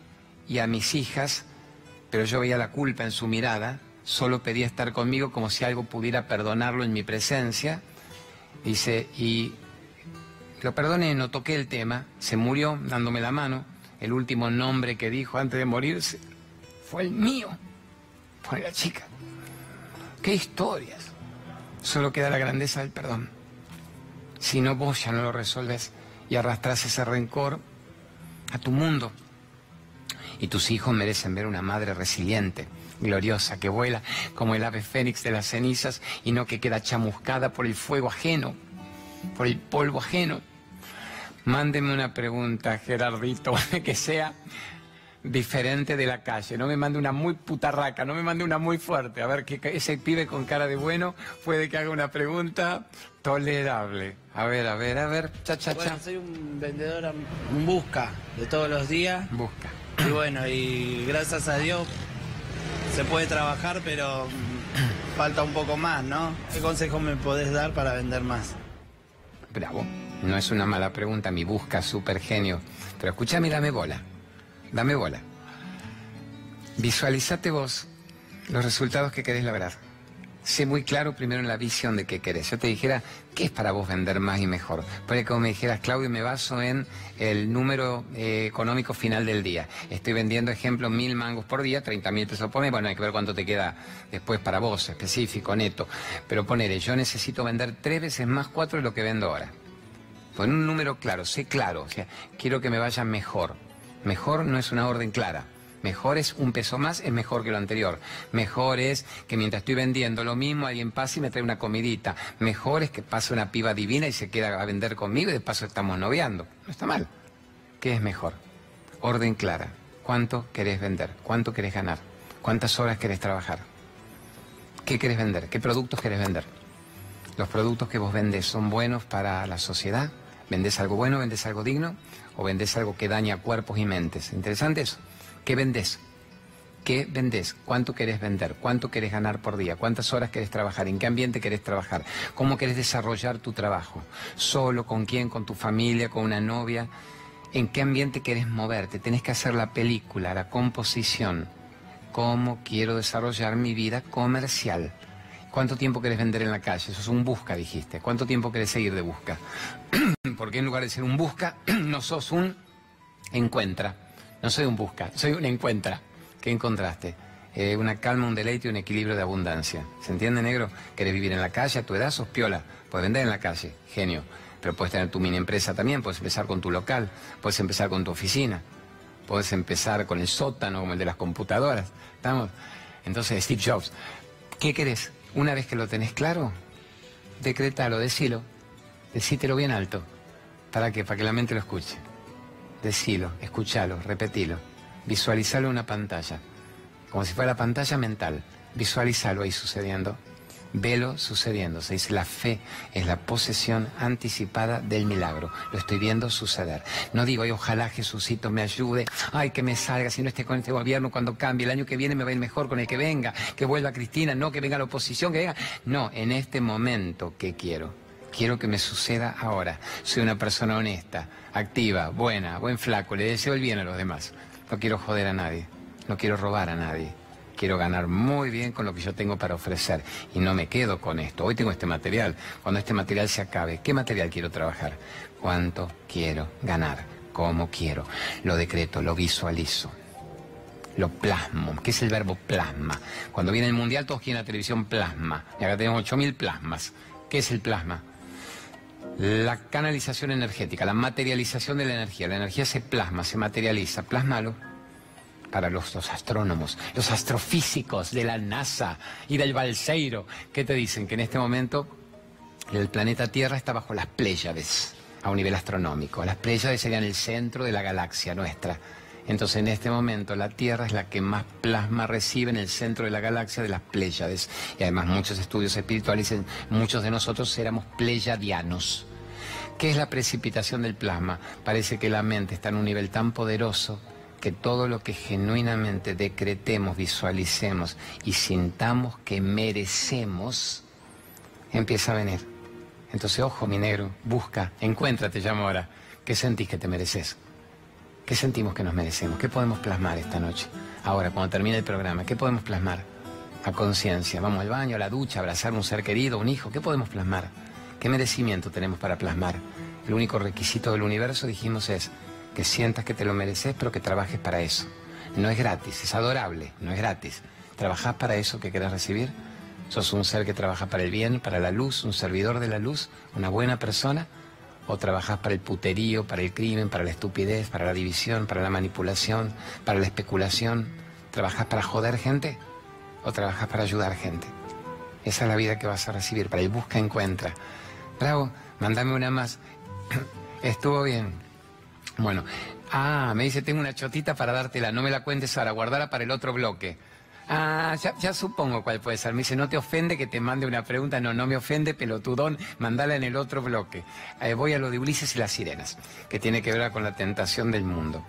y a mis hijas, pero yo veía la culpa en su mirada, solo pedía estar conmigo como si algo pudiera perdonarlo en mi presencia. Dice, y lo perdoné, no toqué el tema, se murió dándome la mano, el último nombre que dijo antes de morirse fue el mío, fue la chica. ¡Qué historias! Solo queda la grandeza del perdón. Si no, vos ya no lo resuelves y arrastras ese rencor a tu mundo. Y tus hijos merecen ver una madre resiliente, gloriosa, que vuela como el ave fénix de las cenizas y no que queda chamuscada por el fuego ajeno, por el polvo ajeno. Mándeme una pregunta, Gerardito, que sea diferente de la calle. No me mande una muy putarraca, no me mande una muy fuerte. A ver, que ese pibe con cara de bueno puede que haga una pregunta tolerable. A ver, a ver, a ver, cha, cha, Bueno, soy un vendedor en busca de todos los días. Busca. Y bueno, y gracias a Dios se puede trabajar, pero mm, falta un poco más, ¿no? ¿Qué consejo me podés dar para vender más? Bravo. No es una mala pregunta, mi busca, súper genio. Pero escúchame, dame bola. Dame bola. Visualizate vos los resultados que querés lograr. Sé muy claro primero en la visión de qué querés. Yo te dijera, ¿qué es para vos vender más y mejor? Porque como me dijeras, Claudio, me baso en el número eh, económico final del día. Estoy vendiendo, ejemplo, mil mangos por día, 30 mil pesos por mes. Bueno, hay que ver cuánto te queda después para vos, específico, neto. Pero ponele, yo necesito vender tres veces más cuatro de lo que vendo ahora. Pon un número claro, sé claro. O sea, quiero que me vaya mejor. Mejor no es una orden clara. Mejor es un peso más, es mejor que lo anterior. Mejor es que mientras estoy vendiendo lo mismo, alguien pase y me trae una comidita. Mejor es que pase una piba divina y se queda a vender conmigo y de paso estamos noviando. No está mal. ¿Qué es mejor? Orden clara. ¿Cuánto querés vender? ¿Cuánto querés ganar? ¿Cuántas horas querés trabajar? ¿Qué querés vender? ¿Qué productos querés vender? ¿Los productos que vos vendés son buenos para la sociedad? ¿Vendés algo bueno, vendés algo digno? ¿O vendés algo que daña cuerpos y mentes? ¿Interesante eso? ¿Qué vendés? ¿Qué vendés? ¿Cuánto querés vender? ¿Cuánto querés ganar por día? ¿Cuántas horas querés trabajar? ¿En qué ambiente querés trabajar? ¿Cómo querés desarrollar tu trabajo? ¿Solo? ¿Con quién? ¿Con tu familia? ¿Con una novia? ¿En qué ambiente querés moverte? Tenés que hacer la película, la composición. ¿Cómo quiero desarrollar mi vida comercial? ¿Cuánto tiempo querés vender en la calle? Eso es un busca, dijiste. ¿Cuánto tiempo querés seguir de busca? Porque en lugar de ser un busca, no sos un encuentra. No soy un busca, soy un encuentra. ¿Qué encontraste? Eh, una calma, un deleite y un equilibrio de abundancia. ¿Se entiende, negro? ¿Querés vivir en la calle? A tu edad sos piola. Puedes vender en la calle, genio. Pero puedes tener tu mini empresa también, puedes empezar con tu local, puedes empezar con tu oficina, puedes empezar con el sótano como el de las computadoras. ¿Estamos? Entonces, Steve Jobs, ¿qué querés? Una vez que lo tenés claro, decretalo, decilo, decítelo bien alto. ¿Para qué? Para que la mente lo escuche. Decilo, escúchalo, repetilo. Visualizalo en una pantalla, como si fuera la pantalla mental. Visualizalo ahí sucediendo. Velo sucediendo. Se dice la fe es la posesión anticipada del milagro. Lo estoy viendo suceder. No digo, ojalá Jesucito me ayude, ay, que me salga, si no esté con este gobierno cuando cambie, el año que viene me va a ir mejor con el que venga, que vuelva Cristina, no que venga la oposición, que venga. No, en este momento, ¿qué quiero? Quiero que me suceda ahora. Soy una persona honesta, activa, buena, buen flaco, le deseo el bien a los demás. No quiero joder a nadie, no quiero robar a nadie. Quiero ganar muy bien con lo que yo tengo para ofrecer. Y no me quedo con esto. Hoy tengo este material. Cuando este material se acabe, ¿qué material quiero trabajar? ¿Cuánto quiero ganar? ¿Cómo quiero? Lo decreto, lo visualizo. Lo plasmo. ¿Qué es el verbo plasma? Cuando viene el mundial, todos quieren la televisión plasma. Y acá tenemos 8.000 plasmas. ¿Qué es el plasma? La canalización energética, la materialización de la energía. La energía se plasma, se materializa. Plásmalo para los, los, astrónomos, los astrofísicos de la NASA y del Balseiro. ¿Qué te dicen? Que en este momento el planeta Tierra está bajo las Pléyades a un nivel astronómico. Las Pléyades serían el centro de la galaxia nuestra. Entonces, en este momento, la Tierra es la que más plasma recibe en el centro de la galaxia de las Pléyades. Y además, muchos estudios espirituales dicen, muchos de nosotros éramos pleyadianos. ¿Qué es la precipitación del plasma? Parece que la mente está en un nivel tan poderoso que todo lo que genuinamente decretemos, visualicemos y sintamos que merecemos, empieza a venir. Entonces, ojo, mi negro, busca, encuéntrate, llamo ahora. ¿Qué sentís que te mereces? ¿Qué sentimos que nos merecemos? ¿Qué podemos plasmar esta noche? Ahora, cuando termine el programa, ¿qué podemos plasmar? A conciencia. Vamos al baño, a la ducha, abrazar a un ser querido, un hijo. ¿Qué podemos plasmar? ¿Qué merecimiento tenemos para plasmar? El único requisito del universo, dijimos, es que sientas que te lo mereces, pero que trabajes para eso. No es gratis, es adorable, no es gratis. ¿Trabajás para eso que querés recibir? ¿Sos un ser que trabaja para el bien, para la luz, un servidor de la luz, una buena persona? ¿O trabajás para el puterío, para el crimen, para la estupidez, para la división, para la manipulación, para la especulación? ¿Trabajás para joder gente? ¿O trabajás para ayudar gente? Esa es la vida que vas a recibir, para el busca encuentra. Bravo, mándame una más. Estuvo bien, bueno, ah, me dice, tengo una chotita para dártela, no me la cuentes ahora, guardala para el otro bloque. Ah, ya, supongo cuál puede ser. Me dice, ¿no te ofende que te mande una pregunta? No, no me ofende, pelotudón, mandala en el otro bloque. Eh, voy a lo de Ulises y las sirenas, que tiene que ver con la tentación del mundo.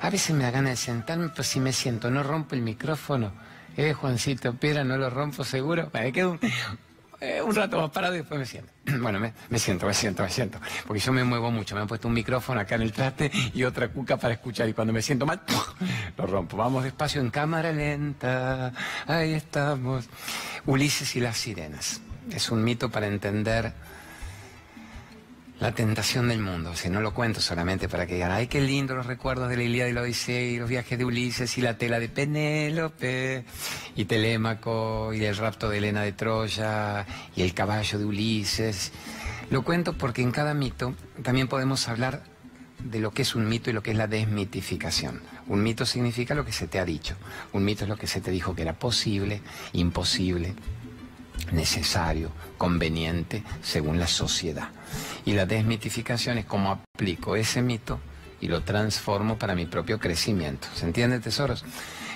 A veces me da ganas de sentarme, pero si me siento, no rompo el micrófono. Eh, Juancito Piedra, no lo rompo seguro. Me quedo un, eh, un rato más parado y después me siento. Bueno, me, me, siento, me siento, me siento. Porque yo me muevo mucho. Me han puesto un micrófono acá en el traste y otra cuca para escuchar. Y cuando me siento mal, lo rompo. Vamos despacio en cámara lenta. Ahí estamos. Ulises y las sirenas. Es un mito para entender la tentación del mundo. Si no lo cuento solamente para que digan, ay, qué lindo los recuerdos de la Ilíada y la Odisea y los viajes de Ulises y la tela de Penélope y Telémaco y el rapto de Helena de Troya y el caballo de Ulises. Lo cuento porque en cada mito también podemos hablar de lo que es un mito y lo que es la desmitificación. Un mito significa lo que se te ha dicho. Un mito es lo que se te dijo que era posible, imposible, necesario, conveniente, según la sociedad. Y la desmitificación es cómo aplico ese mito y lo transformo para mi propio crecimiento. ¿Se entiende, tesoros?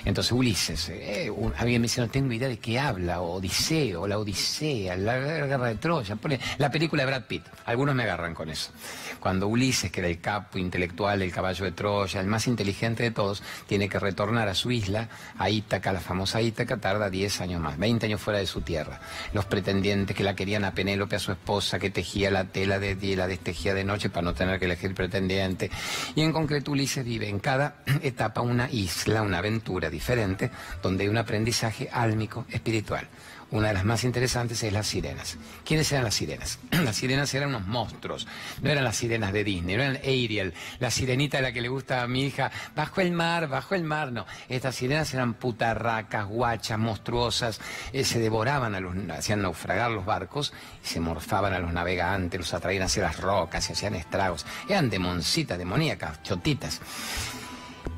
Entonces Ulises, eh, alguien me dice, no tengo idea de qué habla, Odiseo, la Odisea, la guerra de Troya, pone la película de Brad Pitt. Algunos me agarran con eso. Cuando Ulises, que era el capo intelectual del caballo de Troya, el más inteligente de todos, tiene que retornar a su isla, a Ítaca, la famosa Ítaca, tarda 10 años más, 20 años fuera de su tierra. Los pretendientes que la querían a Penélope, a su esposa, que tejía la tela de día y la destejía de noche para no tener que elegir pretendiente. Y en concreto Ulises vive en cada etapa una isla, una aventura diferente, donde hay un aprendizaje álmico espiritual. Una de las más interesantes es las sirenas. ¿Quiénes eran las sirenas? las sirenas eran unos monstruos. No eran las sirenas de Disney, no eran Ariel, la sirenita de la que le gusta a mi hija, bajo el mar, bajo el mar. No, estas sirenas eran putarracas, guachas, monstruosas, eh, se devoraban a los, hacían naufragar los barcos y se morfaban a los navegantes, los atraían hacia las rocas y hacían estragos. Eran demoncitas, demoníacas, chotitas.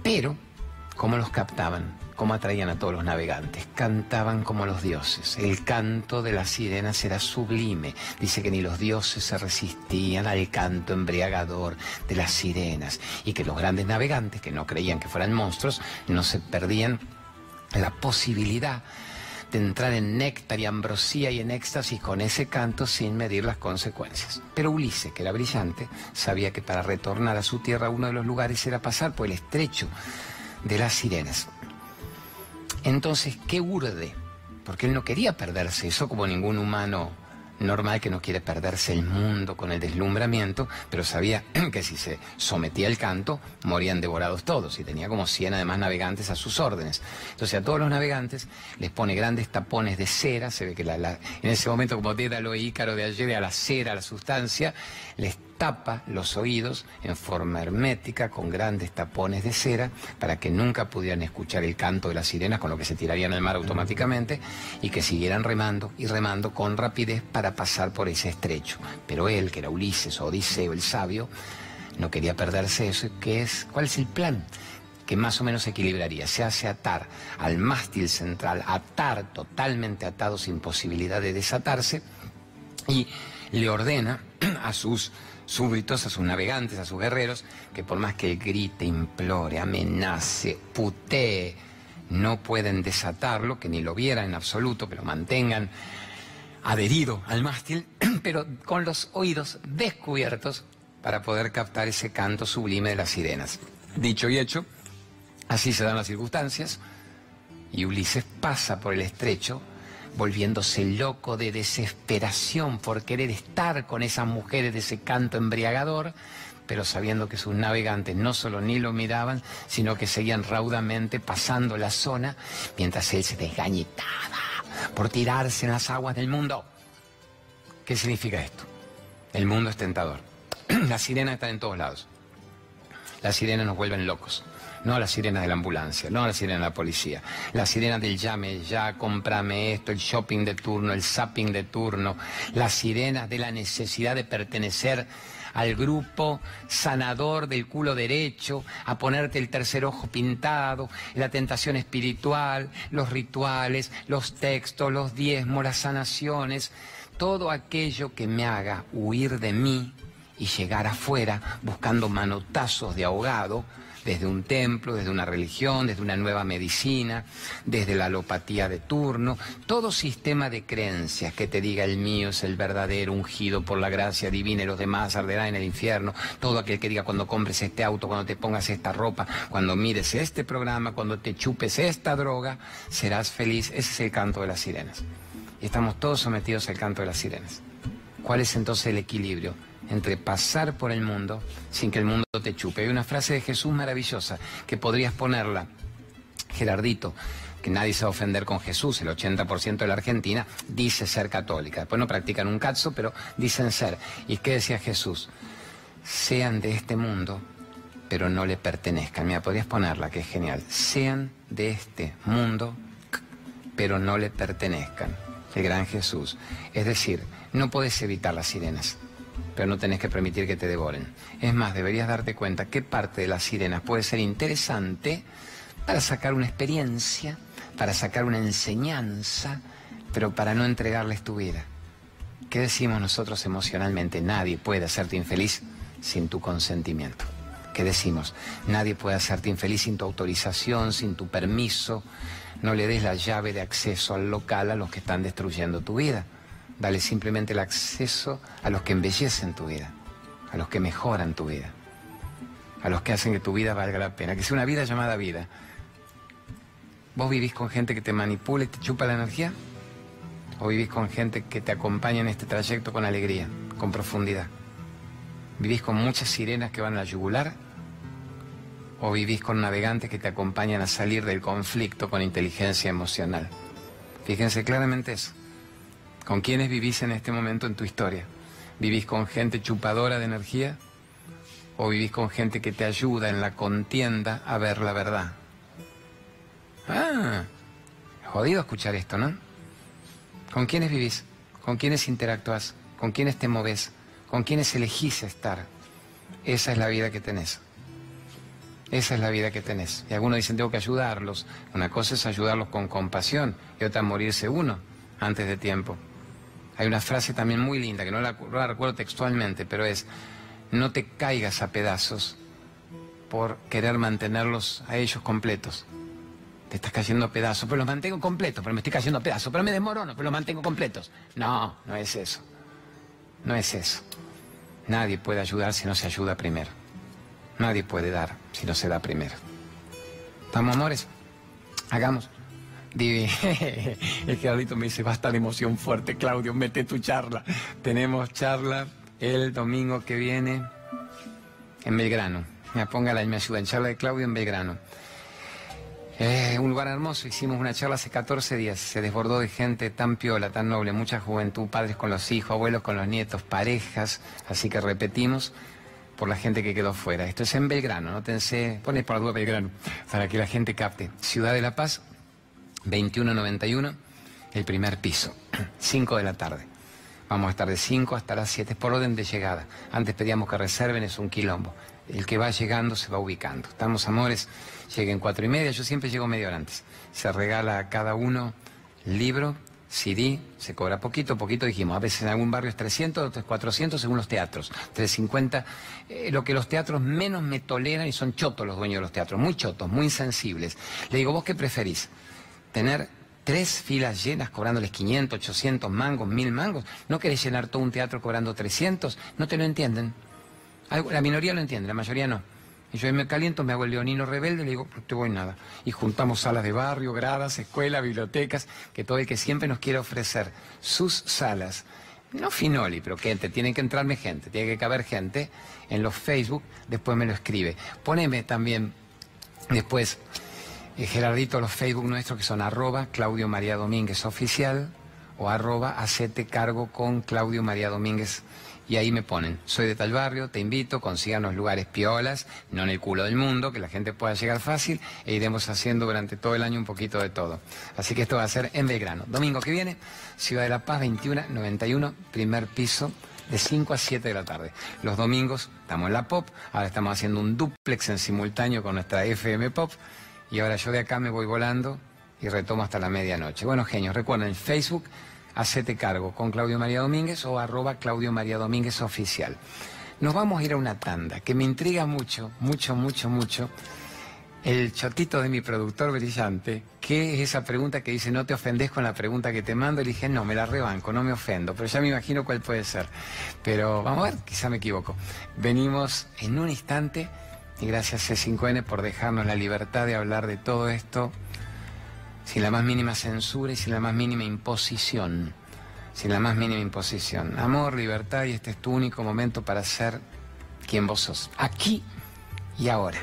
Pero, ¿cómo los captaban? cómo atraían a todos los navegantes. Cantaban como los dioses. El canto de las sirenas era sublime. Dice que ni los dioses se resistían al canto embriagador de las sirenas y que los grandes navegantes, que no creían que fueran monstruos, no se perdían la posibilidad de entrar en néctar y ambrosía y en éxtasis con ese canto sin medir las consecuencias. Pero Ulises, que era brillante, sabía que para retornar a su tierra uno de los lugares era pasar por el estrecho de las sirenas. Entonces, qué urde, porque él no quería perderse eso como ningún humano normal que no quiere perderse el mundo con el deslumbramiento, pero sabía que si se sometía al canto, morían devorados todos, y tenía como 100 además navegantes a sus órdenes. Entonces a todos los navegantes les pone grandes tapones de cera, se ve que en ese momento como lo Ícaro de ayer, a la cera, a la sustancia, les tapa los oídos en forma hermética con grandes tapones de cera para que nunca pudieran escuchar el canto de las sirenas con lo que se tirarían al mar automáticamente y que siguieran remando y remando con rapidez para pasar por ese estrecho. Pero él, que era Ulises o Odiseo el sabio, no quería perderse eso. ¿Qué es? ¿Cuál es el plan? que más o menos equilibraría. Se hace atar al mástil central, atar totalmente atado sin posibilidad de desatarse y le ordena a sus súbditos, a sus navegantes, a sus guerreros, que por más que grite, implore, amenace, putee, no pueden desatarlo, que ni lo vieran en absoluto, que lo mantengan adherido al mástil, pero con los oídos descubiertos para poder captar ese canto sublime de las sirenas. Dicho y hecho, así se dan las circunstancias, y Ulises pasa por el estrecho volviéndose loco de desesperación por querer estar con esas mujeres de ese canto embriagador, pero sabiendo que sus navegantes no solo ni lo miraban, sino que seguían raudamente pasando la zona, mientras él se desgañitaba por tirarse en las aguas del mundo. ¿Qué significa esto? El mundo es tentador. Las sirenas están en todos lados. Las sirenas nos vuelven locos no a las sirenas de la ambulancia, no a las sirenas de la policía, las sirenas del llame ya, comprame esto, el shopping de turno, el zapping de turno, las sirenas de la necesidad de pertenecer al grupo sanador del culo derecho, a ponerte el tercer ojo pintado, la tentación espiritual, los rituales, los textos, los diezmos, las sanaciones, todo aquello que me haga huir de mí y llegar afuera buscando manotazos de ahogado desde un templo, desde una religión, desde una nueva medicina, desde la alopatía de turno, todo sistema de creencias que te diga el mío es el verdadero, ungido por la gracia divina y los demás arderán en el infierno, todo aquel que diga cuando compres este auto, cuando te pongas esta ropa, cuando mires este programa, cuando te chupes esta droga, serás feliz. Ese es el canto de las sirenas. Y estamos todos sometidos al canto de las sirenas. ¿Cuál es entonces el equilibrio entre pasar por el mundo sin que el mundo te chupe? Hay una frase de Jesús maravillosa que podrías ponerla, Gerardito, que nadie se va a ofender con Jesús, el 80% de la Argentina dice ser católica. Después no practican un cazo, pero dicen ser. ¿Y qué decía Jesús? Sean de este mundo, pero no le pertenezcan. Mira, podrías ponerla, que es genial. Sean de este mundo, pero no le pertenezcan. El gran Jesús. Es decir, no puedes evitar las sirenas, pero no tenés que permitir que te devoren. Es más, deberías darte cuenta qué parte de las sirenas puede ser interesante para sacar una experiencia para sacar una enseñanza, pero para no entregarles tu vida. ¿Qué decimos nosotros emocionalmente? Nadie puede hacerte infeliz sin tu consentimiento. ¿Qué decimos? Nadie puede hacerte infeliz sin tu autorización, sin tu permiso. No le des la llave de acceso al local a los que están destruyendo tu vida. Dale simplemente el acceso a los que embellecen tu vida, a los que mejoran tu vida, a los que hacen que tu vida valga la pena, que sea una vida llamada vida ¿Vos vivís con gente que te manipula y te chupa la energía? ¿O vivís con gente que te acompaña en este trayecto con alegría, con profundidad? ¿Vivís con muchas sirenas que van a yugular? ¿O vivís con navegantes que te acompañan a salir del conflicto con inteligencia emocional? Fíjense claramente eso. ¿Con quiénes vivís en este momento en tu historia? ¿Vivís con gente chupadora de energía? ¿O vivís con gente que te ayuda en la contienda a ver la verdad? Ah, jodido escuchar esto, ¿no? ¿Con quiénes vivís? ¿Con quiénes interactúas? ¿Con quiénes te moves? ¿Con quiénes elegís estar? Esa es la vida que tenés. Esa es la vida que tenés. Y algunos dicen, tengo que ayudarlos. Una cosa es ayudarlos con compasión y otra morirse uno antes de tiempo. Hay una frase también muy linda, que no la, recuerdo textualmente, pero es, no te caigas a pedazos por querer mantenerlos a ellos completos te estás cayendo a pedazos, pero los mantengo completos, pero me estoy cayendo a pedazos, pero me desmorono, pero los mantengo completos. No, no es eso. No es eso. Nadie puede ayudar si no se ayuda primero. Nadie puede dar si no se da primero. ¿Estamos, amores? Hagamos. Divi, el Gerardito me dice, basta de emoción fuerte, Claudio, mete tu charla. Tenemos charla el domingo que viene en Belgrano. Me ponga la me ayuda en charla de Claudio en Belgrano. Eh, un lugar hermoso, hicimos una charla hace 14 días, se desbordó de gente tan piola, tan noble, mucha juventud, padres con los hijos, abuelos con los nietos, parejas, así que repetimos por la gente que quedó fuera. Esto es en Belgrano, no tense, pones por la duda Belgrano, para que la gente capte. Ciudad de La Paz, 2191, el primer piso, 5 de la tarde. Vamos a estar de 5 hasta las 7 por orden de llegada. Antes pedíamos que reserven, es un quilombo. El que va llegando se va ubicando. Estamos, amores lleguen cuatro y media, yo siempre llego media hora antes. Se regala a cada uno libro, CD, se cobra poquito, poquito dijimos, a veces en algún barrio es 300, otros 400 según los teatros, 350, eh, lo que los teatros menos me toleran y son chotos los dueños de los teatros, muy chotos, muy insensibles. Le digo, ¿vos qué preferís? ¿Tener tres filas llenas cobrándoles 500, 800 mangos, 1000 mangos? ¿No querés llenar todo un teatro cobrando 300? No te lo entienden. La minoría lo entiende, la mayoría no. Y yo me caliento, me hago el leonino rebelde y le digo, no te voy nada. Y juntamos salas de barrio, gradas, escuelas, bibliotecas, que todo el que siempre nos quiere ofrecer sus salas, no finoli, pero que tiene que entrarme gente, tiene que caber gente en los Facebook, después me lo escribe. Poneme también después, eh, Gerardito, los Facebook nuestros que son arroba Claudio María Domínguez Oficial o arroba hacete cargo con Claudio María Domínguez y ahí me ponen, soy de tal barrio, te invito, los lugares piolas, no en el culo del mundo, que la gente pueda llegar fácil, e iremos haciendo durante todo el año un poquito de todo. Así que esto va a ser en Belgrano. Domingo que viene, Ciudad de la Paz, 2191, primer piso, de 5 a 7 de la tarde. Los domingos estamos en la Pop, ahora estamos haciendo un duplex en simultáneo con nuestra FM Pop, y ahora yo de acá me voy volando y retomo hasta la medianoche. Bueno, genios, recuerden, Facebook Hacete cargo con Claudio María Domínguez o arroba Claudio María Domínguez oficial. Nos vamos a ir a una tanda que me intriga mucho, mucho, mucho, mucho. El chotito de mi productor brillante, que es esa pregunta que dice, no te ofendes con la pregunta que te mando. Y dije, no, me la rebanco, no me ofendo, pero ya me imagino cuál puede ser. Pero vamos a ver, quizá me equivoco. Venimos en un instante y gracias C5N por dejarnos la libertad de hablar de todo esto sin la más mínima censura y sin la más mínima imposición, sin la más mínima imposición. Amor, libertad y este es tu único momento para ser quien vos sos. Aquí y ahora.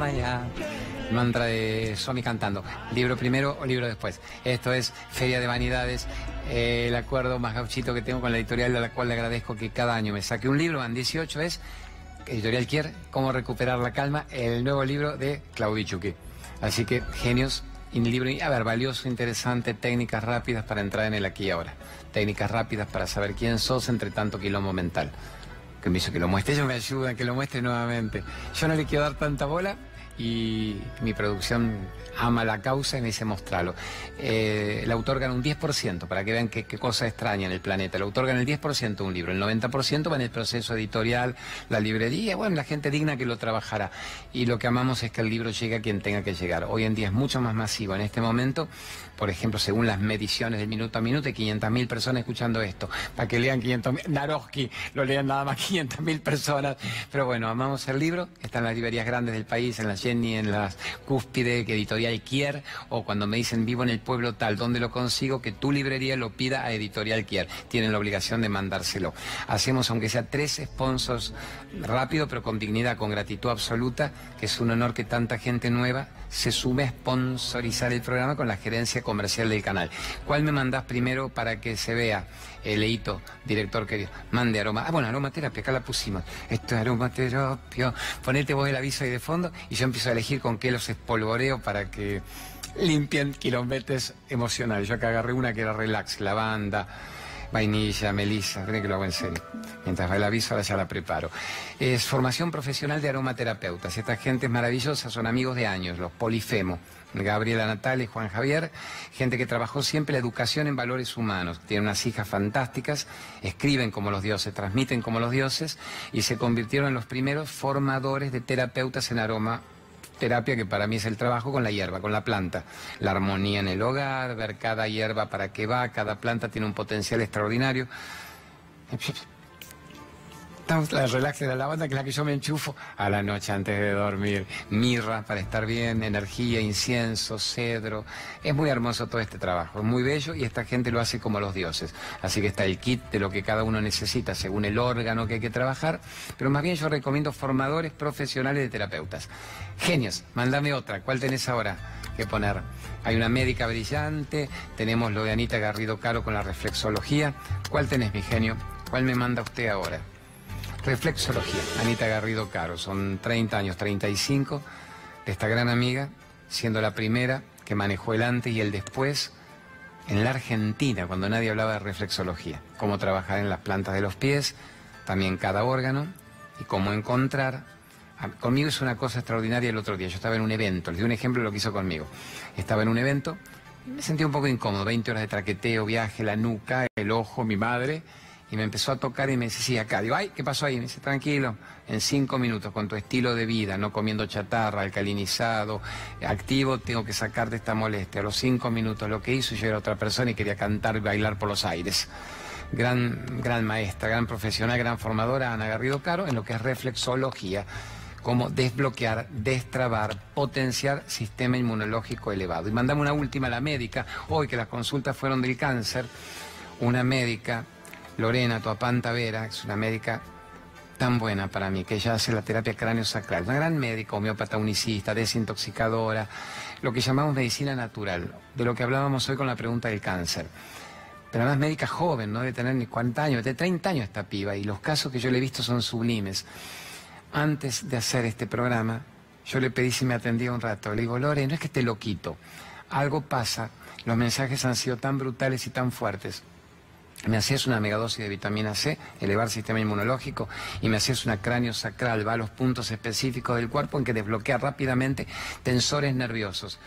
Ritangamaya. Mantra de Somi cantando. Libro primero o libro después. Esto es Feria de Vanidades, eh, el acuerdo más gauchito que tengo con la editorial, a la cual le agradezco que cada año me saque un libro. Van 18 es Editorial Kier, Cómo recuperar la calma, el nuevo libro de Claudio Chuque. Así que, genios, un libro, a ver, valioso, interesante, técnicas rápidas para entrar en el aquí y ahora. Técnicas rápidas para saber quién sos entre tanto quilombo mental. Que me hizo que lo muestre, ellos me ayudan, que lo muestre nuevamente. Yo no le quiero dar tanta bola y mi producción ama la causa y me dice mostrarlo. Eh, el autor gana un 10%, para que vean qué, cosa extraña en el planeta. El autor gana el 10% de un libro, el 90% va en el proceso editorial, la librería, bueno, la gente digna que lo trabajará. Y lo que amamos es que el libro llegue a quien tenga que llegar. Hoy en día es mucho más masivo. En este momento, por ejemplo, según las mediciones de minuto a minuto, hay 500.000 personas escuchando esto. Para que lean 500.000, Naroski lo lean nada más 500.000 personas. Pero bueno, amamos el libro, está en las librerías grandes del país, en la Jenny, en las Cúspide, que editorial Kier, o cuando me dicen vivo en el pueblo tal, ¿dónde lo consigo? Que tu librería lo pida a Editorial Kier. Tienen la obligación de mandárselo. Hacemos, aunque sea tres sponsors rápido, pero con dignidad, con gratitud absoluta, que es un honor que tanta gente nueva se sume a sponsorizar el programa con la gerencia comercial del canal. ¿Cuál me mandás primero para que se vea? el Leito, director querido, mande aroma. Ah, bueno, aromaterapia, acá la pusimos. Esto es aromaterapia. Ponete vos el aviso ahí de fondo y yo empiezo a elegir con qué los espolvoreo para que limpien kilómetros emocionales. Yo acá agarré una que era relax, lavanda vainilla, melisa, creen que lo hago en serio. Mientras va el aviso, ahora ya la preparo. Es formación profesional de aromaterapeutas. Esta gente es maravillosa, son amigos de años, los Polifemo. Gabriela Natal y Juan Javier, gente que trabajó siempre la educación en valores humanos. Tienen unas hijas fantásticas, escriben como los dioses, transmiten como los dioses y se convirtieron en los primeros formadores de terapeutas en aroma terapia que para mí es el trabajo con la hierba, con la planta. La armonía en el hogar, ver cada hierba para qué va, cada planta tiene un potencial extraordinario la relax de la lavanda, que es la que yo me enchufo a la noche antes de dormir. Mirra para estar bien, energía, incienso, cedro. Es muy hermoso todo este trabajo, es muy bello y esta gente lo hace como los dioses. Así que está el kit de lo que cada uno necesita según el órgano que hay que trabajar. Pero más bien yo recomiendo formadores profesionales de terapeutas. Genios, mándame otra. ¿Cuál tenés ahora que poner? Hay una médica brillante, tenemos lo de Anita Garrido Caro con la reflexología. ¿Cuál tenés, mi genio? ¿Cuál me manda usted ahora? Reflexología, Anita Garrido Caro, son 30 años, 35, de esta gran amiga, siendo la primera que manejó el antes y el después en la Argentina, cuando nadie hablaba de reflexología, cómo trabajar en las plantas de los pies, también cada órgano, y cómo encontrar. Conmigo es una cosa extraordinaria el otro día, yo estaba en un evento, les doy un ejemplo de lo que hizo conmigo. Estaba en un evento me sentí un poco incómodo, 20 horas de traqueteo, viaje, la nuca, el ojo, mi madre y me empezó a tocar y me dice, sí, acá. Digo, ay, ¿qué pasó ahí? Me dice, tranquilo, en cinco minutos, con tu estilo de vida, no comiendo chatarra, alcalinizado, activo, tengo que sacarte esta molestia. A los cinco minutos lo que hizo, yo era otra persona y quería cantar y bailar por los aires. Gran, gran maestra, gran profesional, gran formadora, Ana Garrido Caro, en lo que es reflexología como desbloquear, destrabar, potenciar sistema inmunológico elevado. Y mandame una última a la médica, hoy que las consultas fueron del cáncer, una médica Lorena Tuapanta Vera, es una médica tan buena para mí, que ella hace la terapia cráneo-sacral, una gran médica, homeópata unicista, desintoxicadora, lo que llamamos medicina natural, de lo que hablábamos hoy con la pregunta del cáncer. Pero además médica joven, no debe tener ni 40 años, de 30 años esta piba, y los casos que yo le he visto son sublimes. Antes de hacer este programa, yo le pedí si me atendía un rato. Le digo, Lore, no es que esté loquito, algo pasa, los mensajes han sido tan brutales y tan fuertes me hacías una megadosis de vitamina C, elevar el sistema inmunológico, y me hacías una cráneo sacral, va a los puntos específicos del cuerpo en que desbloquea rápidamente tensores nerviosos.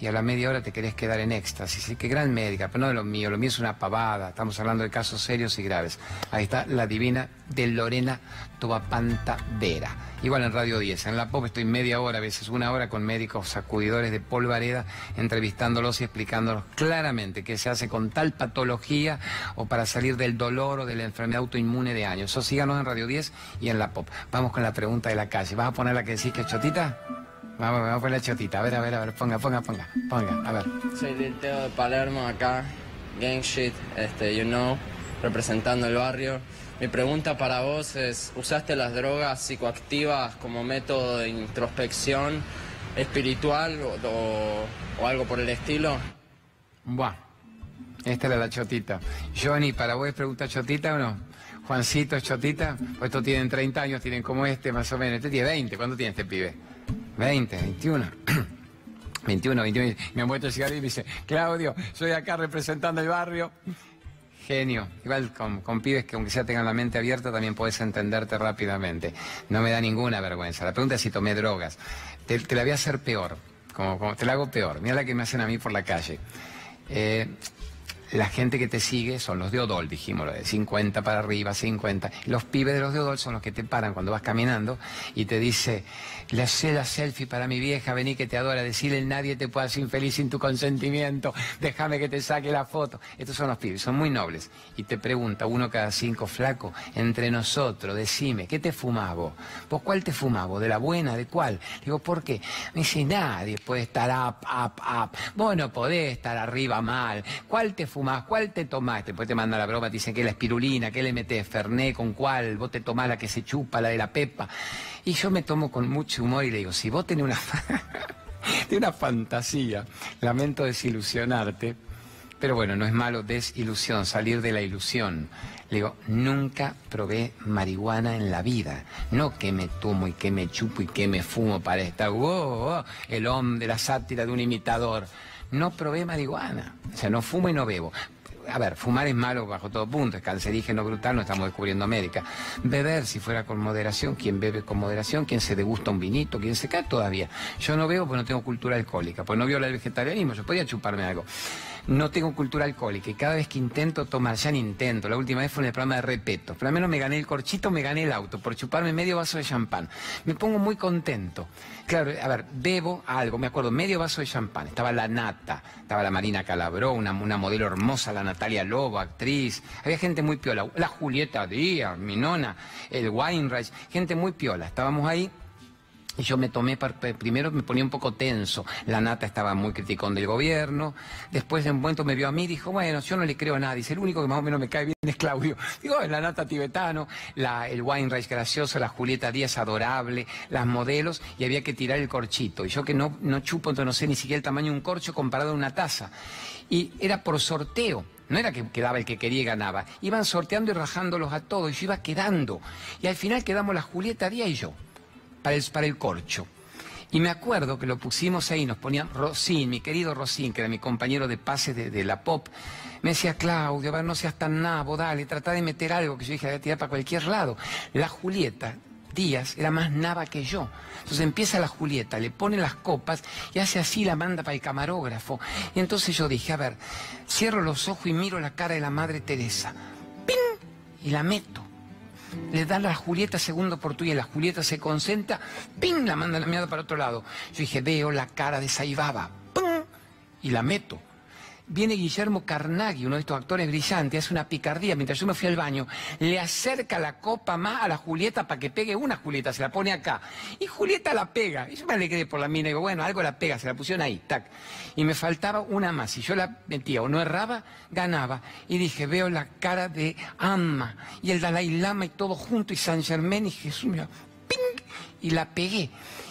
Y a la media hora te querés quedar en éxtasis. Qué gran médica, pero no de lo mío, lo mío es una pavada. Estamos hablando de casos serios y graves. Ahí está la divina de Lorena Tobapanta Vera. Igual en Radio 10. En la POP estoy media hora, a veces una hora con médicos sacudidores de polvareda, entrevistándolos y explicándolos claramente qué se hace con tal patología o para salir del dolor o de la enfermedad autoinmune de años. Eso síganos en Radio 10 y en la POP. Vamos con la pregunta de la calle. ¿Vas a poner la que decís que es chotita? Vamos, vamos a poner la chotita. A ver, a ver, a ver. Ponga, ponga, ponga. Ponga, a ver. Soy del Teo de Palermo acá, gang shit, este, you know, representando el barrio. Mi pregunta para vos es, ¿usaste las drogas psicoactivas como método de introspección espiritual o, o- algo por el estilo? Buah. Esta era la chotita. Johnny, ¿para vos es pregunta chotita o no? Juancito, ¿es chotita? Pues estos tienen 30 años, tienen como este, más o menos. Este tiene 20. ¿Cuánto tiene este pibe? 20, 21. 21, 21. Me han puesto el cigarrillo y me dice, Claudio, soy acá representando el barrio. Genio. Igual con, con pibes que aunque sea tengan la mente abierta también puedes entenderte rápidamente. No me da ninguna vergüenza. La pregunta es si tomé drogas. Te, te la voy a hacer peor. Como, como- te la hago peor. Mira la que me hacen a mí por la calle. Eh, la gente que te sigue son los de Odol, dijimos, de 50 para arriba, 50. Los pibes de los de Odol son los que te paran cuando vas caminando y te dice, le hacé la selfie para mi vieja, vení que te adora, decirle nadie te puede hacer infeliz sin tu consentimiento, déjame que te saque la foto. Estos son los pibes, son muy nobles. Y te pregunta uno cada cinco, flaco, entre nosotros, decime, ¿qué te fumás vos? ¿Vos cuál te fumás? ¿De la buena? ¿De cuál? Digo, ¿por qué? Me dice, nadie puede estar up, up, up. Vos no podés estar arriba mal. ¿Cuál te fumás? ¿Cuál te tomás? Después te manda la broma, te dicen que la espirulina, que le metés Ferné, con cuál, vos te tomás la que se chupa, la de la pepa. Y yo me tomo con mucho humor y le digo, si vos tenés una, tenés una fantasía, lamento desilusionarte, pero bueno, no es malo desilusión, salir de la ilusión. Le digo, nunca probé marihuana en la vida. No que me tomo y que me chupo y que me fumo para estar, wow, wow, el hombre, la sátira de un imitador. No probé marihuana. O sea, no fumo y no bebo. A ver, fumar es malo bajo todo punto, es cancerígeno brutal, no estamos descubriendo América. Beber, si fuera con moderación, quien bebe con moderación, quien se degusta un vinito, quien se cae todavía. Yo no bebo porque no tengo cultura alcohólica, pues no viola el vegetarianismo, yo podía chuparme algo. No tengo cultura alcohólica y cada vez que intento tomar, ya ni intento, la última vez fue en el programa de Repeto, pero al menos me gané el corchito, me gané el auto por chuparme medio vaso de champán. Me pongo muy contento. Claro, a ver, bebo algo, me acuerdo, medio vaso de champán. Estaba la Nata, estaba la Marina Calabró, una, una modelo hermosa, la Natalia Lobo, actriz. Había gente muy piola, la Julieta Díaz, mi nona, el Weinreich, gente muy piola. Estábamos ahí. Yo me tomé, primero me ponía un poco tenso, la nata estaba muy criticón del gobierno, después de un momento me vio a mí y dijo, bueno, yo no le creo a nadie, dice, el único que más o menos me cae bien es Claudio. Digo, "Oh, la nata tibetano, la, el Weinreich gracioso, la Julieta Díaz adorable, las modelos, y había que tirar el corchito. Y yo que no, no chupo, entonces no sé ni siquiera el tamaño de un corcho comparado a una taza. Y era por sorteo. No era que quedaba el que quería y ganaba. Iban sorteando y rajándolos a todos. Y yo iba quedando. Y al final quedamos la Julieta Díaz y yo para el, corcho. Y me acuerdo que lo pusimos ahí, nos ponían Rosín, mi querido Rosín, que era mi compañero de pase de, la pop, me decía, Claudio, a ver, no seas tan nabo, dale, trata de meter algo, que yo dije, voy a tirar para cualquier lado. La Julieta Díaz era más nava que yo. Entonces empieza la Julieta, le pone las copas y hace así, la manda para el camarógrafo. Y entonces yo dije, a ver, cierro los ojos y miro la cara de la Madre Teresa. ¡Ping! Y la meto le da la Julieta segundo oportunidad, la Julieta se concentra, ¡ping! la manda la mierda para otro lado. Yo dije, veo la cara de Saibaba, ¡pum! y la meto. Viene Guillermo Carnaghi, uno de estos actores brillantes, hace una picardía. Mientras yo me fui al baño, le acerca la copa más a la Julieta para que pegue una Julieta, se la pone acá. Y Julieta la pega. Y yo me alegré por la mina, digo, bueno, algo la pega, se la pusieron ahí, tac. Y me faltaba una más. Si yo la metía o no erraba, ganaba. Y dije, veo la cara de Amma y el Dalai Lama y todo junto y San Germán y Jesús, ¡ping! Y la pegué.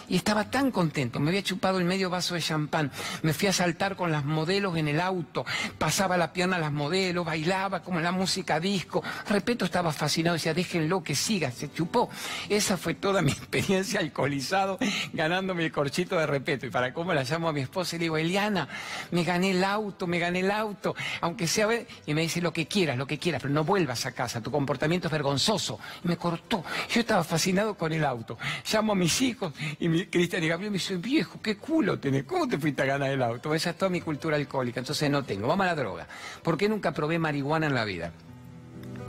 Y estaba tan contento, me había chupado el medio vaso de champán, me fui a saltar con las modelos en el auto, pasaba la pierna a las modelos, bailaba como la música disco. Repeto, estaba fascinado, decía, déjenlo que siga, se chupó. Esa fue toda mi experiencia alcoholizado, ganándome el corchito de repeto. Y para cómo la llamo a mi esposa y le digo, Eliana, me gané el auto, me gané el auto, aunque sea... Y me dice, lo que quieras, lo que quieras, pero no vuelvas a casa, tu comportamiento es vergonzoso. Y me cortó. Yo estaba fascinado con el auto. Llamo a mis hijos y mi, Cristian y Gabriel me dicen, viejo, qué culo tenés, ¿cómo te fuiste a ganar el auto? Esa es toda mi cultura alcohólica, entonces no tengo. Vamos a la droga. ¿Por qué nunca probé marihuana en la vida?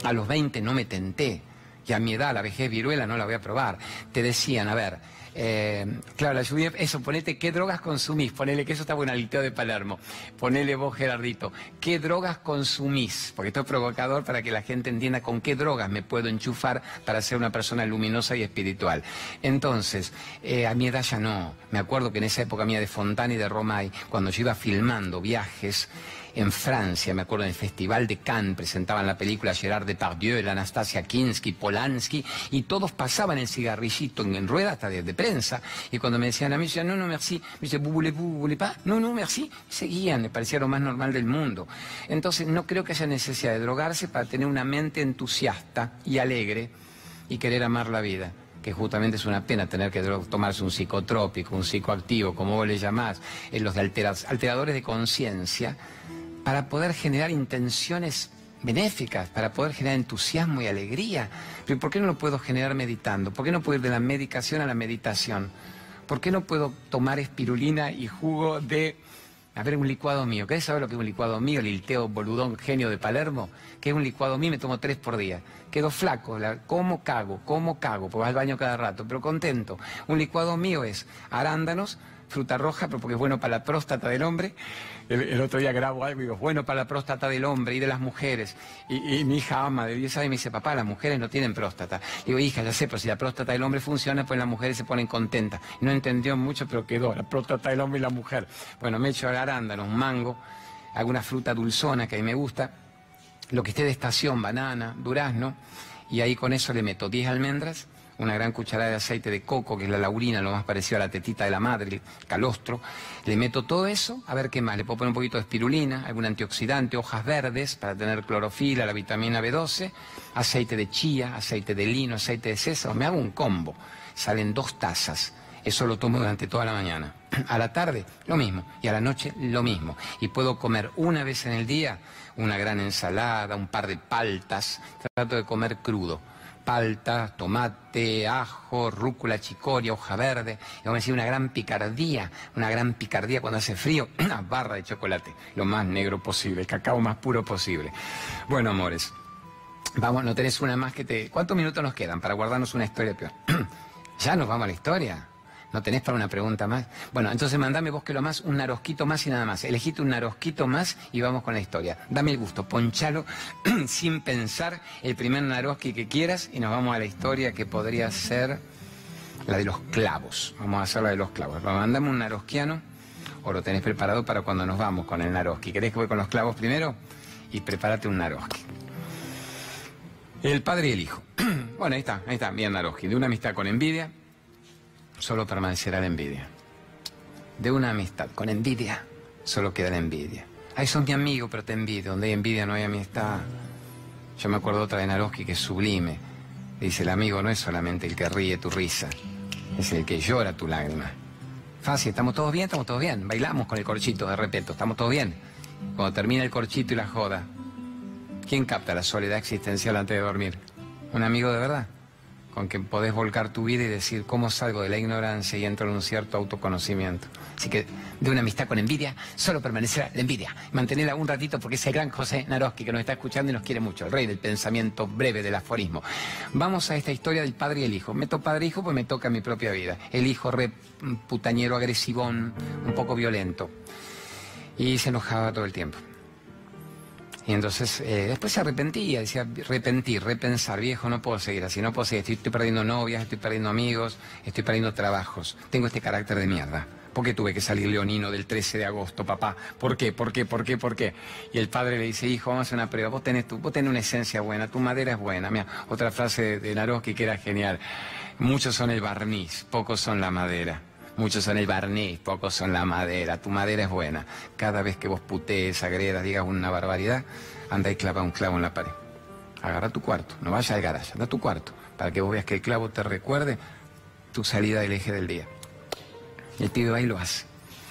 A los 20 no me tenté. Y a mi edad, la vejez viruela, no la voy a probar. Te decían, a ver, eh, claro, la lluvia, eso, ponete qué drogas consumís, ponele que eso está bueno, Aliteo de Palermo, ponele vos, Gerardito, qué drogas consumís, porque esto es provocador para que la gente entienda con qué drogas me puedo enchufar para ser una persona luminosa y espiritual. Entonces, eh, a mi edad ya no, me acuerdo que en esa época mía de Fontana y de Romay, cuando yo iba filmando viajes, en Francia, me acuerdo en el Festival de Cannes, presentaban la película Gerard Depardieu, el Anastasia Kinski, Polanski, y todos pasaban el cigarrillito en, rueda hasta de, prensa, y cuando me decían a mí, decían, no, no, merci, me dice, vous voulez, vous voulez pas? No, no, merci, seguían, me parecía lo más normal del mundo. Entonces, no creo que haya necesidad de drogarse para tener una mente entusiasta y alegre y querer amar la vida que justamente es una pena tener que tomarse un psicotrópico, un psicoactivo, como vos le llamás, en los de alteradores de conciencia, para poder generar intenciones benéficas, para poder generar entusiasmo y alegría. Pero ¿por qué no lo puedo generar meditando? ¿Por qué no puedo ir de la medicación a la meditación? ¿Por qué no puedo tomar espirulina y jugo de, a ver, un licuado mío? ¿Querés saber lo que es un licuado mío? El ilteo boludón genio de Palermo, que es un licuado mío, me tomo tres por día. Quedo flaco, la, como cago, como cago, porque vas al baño cada rato, pero contento. Un licuado mío es arándanos, fruta roja, pero porque es bueno para la próstata del hombre. El, otro día grabo algo y digo, bueno para la próstata del hombre y de las mujeres. Y, mi hija ama de 10 años me dice, papá, las mujeres no tienen próstata. digo, hija, ya sé, pero si la próstata del hombre funciona, pues las mujeres se ponen contentas. No entendió mucho, pero quedó, la próstata del hombre y la mujer. Bueno, me echo arándano, un mango, alguna fruta dulzona que a mí me gusta, lo que esté de estación, banana, durazno, y ahí con eso le meto 10 almendras, una gran cucharada de aceite de coco, que es la laurina, lo más parecido a la tetita de la madre, el calostro. Le meto todo eso, a ver qué más. Le puedo poner un poquito de espirulina, algún antioxidante, hojas verdes para tener clorofila, la vitamina B12, aceite de chía, aceite de lino, aceite de sésamo. Me hago un combo. Salen dos tazas. Eso lo tomo durante toda la mañana. A la tarde, lo mismo. Y a la noche, lo mismo. Y puedo comer una vez en el día una gran ensalada, un par de paltas. Trato de comer crudo palta, tomate, ajo, rúcula, chicoria, hoja verde. Y vamos a decir una gran picardía, una gran picardía cuando hace frío, una barra de chocolate, lo más negro posible, el cacao más puro posible. Bueno, amores, vamos, no tenés una más que te... ¿Cuántos minutos nos quedan para guardarnos una historia peor? ¿Ya nos vamos a la historia? ¿No tenés para una pregunta más? Bueno, entonces mandame vos que lo más, un narosquito más y nada más. Elegite un narosquito más y vamos con la historia. Dame el gusto, ponchalo sin pensar el primer narosqui que quieras y nos vamos a la historia que podría ser la de los clavos. Vamos a hacer la de los clavos. Mandame un narosquiano o lo tenés preparado para cuando nos vamos con el narosqui. ¿Querés que voy con los clavos primero? Y prepárate un narosqui. El padre y el hijo. bueno, ahí está, ahí está, bien narosqui. De una amistad con envidia solo permanecerá la envidia. De una amistad con envidia, solo queda la envidia. Ay, son mi amigo, pero te envidio. Donde hay envidia no hay amistad. Yo me acuerdo otra de Naroski que es sublime. Dice, el amigo no es solamente el que ríe tu risa, es el que llora tu lágrima. Fácil, ¿estamos todos bien? Estamos todos bien. Bailamos con el corchito de repente, ¿estamos todos bien? Cuando termina el corchito y la joda, ¿quién capta la soledad existencial antes de dormir? ¿Un amigo de verdad? Con que podés volcar tu vida y decir cómo salgo de la ignorancia y entro en un cierto autoconocimiento. Así que de una amistad con envidia, solo permanecerá la envidia. Mantenerla un ratito porque ese gran José Naroski que nos está escuchando y nos quiere mucho, el rey del pensamiento breve del aforismo. Vamos a esta historia del padre y el hijo. Meto padre hijo pues me toca mi propia vida. El hijo re putañero, agresivón, un poco violento. Y se enojaba todo el tiempo. Y entonces eh, después se arrepentía, decía, repentir, repensar, viejo, no puedo seguir así, no puedo seguir, estoy, perdiendo novias, estoy perdiendo amigos, estoy perdiendo trabajos, tengo este carácter de mierda. ¿Por qué tuve que salir leonino del 13 de agosto, papá? ¿Por qué? ¿Por qué? ¿Por qué? ¿Por qué? Y el padre le dice, hijo, vamos a hacer una prueba, vos tenés, vos tenés una esencia buena, tu madera es buena. Mira, otra frase de, de Naroski que era genial, muchos son el barniz, pocos son la madera. Muchos son el barniz, pocos son la madera. Tu madera es buena. Cada vez que vos putees, agredas, digas una barbaridad, anda y clava un clavo en la pared. Agarra tu cuarto, no vayas al garaje, anda a tu cuarto, para que vos veas que el clavo te recuerde tu salida del eje del día. El pibe va y lo hace.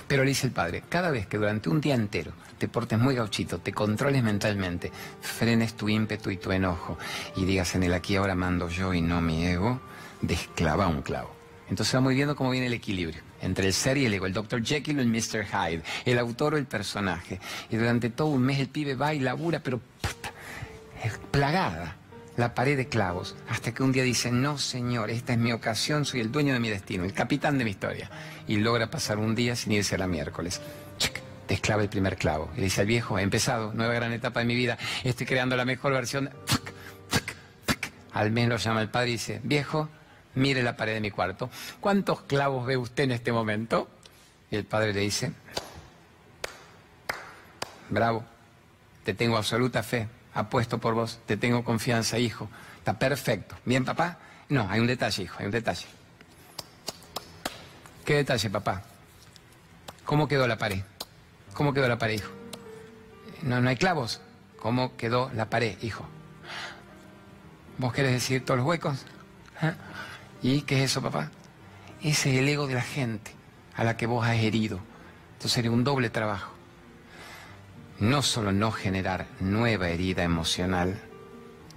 Pero le dice el padre, cada vez que durante un día entero te portes muy gauchito, te controles mentalmente, frenes tu ímpetu y tu enojo y digas en el aquí ahora mando yo y no mi ego, desclava un clavo. Entonces vamos viendo cómo viene el equilibrio entre el ser y el ego, el Dr. Jekyll y el Mr. Hyde, el autor o el personaje. Y durante todo un mes el pibe va y labura, pero es plagada la pared de clavos, hasta que un día dice, no señor, esta es mi ocasión, soy el dueño de mi destino, el capitán de mi historia. Y logra pasar un día sin irse a la miércoles. Chic, desclava el primer clavo. Y dice al viejo, he empezado, nueva gran etapa de mi vida, estoy creando la mejor versión. Al menos llama el padre y dice, viejo, mire la pared de mi cuarto. ¿Cuántos clavos ve usted en este momento? Y el padre le dice, bravo, te tengo absoluta fe, apuesto por vos, te tengo confianza, hijo. Está perfecto. ¿Bien, papá? No, hay un detalle, hijo, hay un detalle. ¿Qué detalle, papá? ¿Cómo quedó la pared? ¿Cómo quedó la pared, hijo? No, no hay clavos. ¿Cómo quedó la pared, hijo? ¿Vos querés decir todos los huecos? ¿Ah? ¿Y qué es eso, papá? Ese es el ego de la gente a la que vos has herido. Entonces sería un doble trabajo. No solo no generar nueva herida emocional,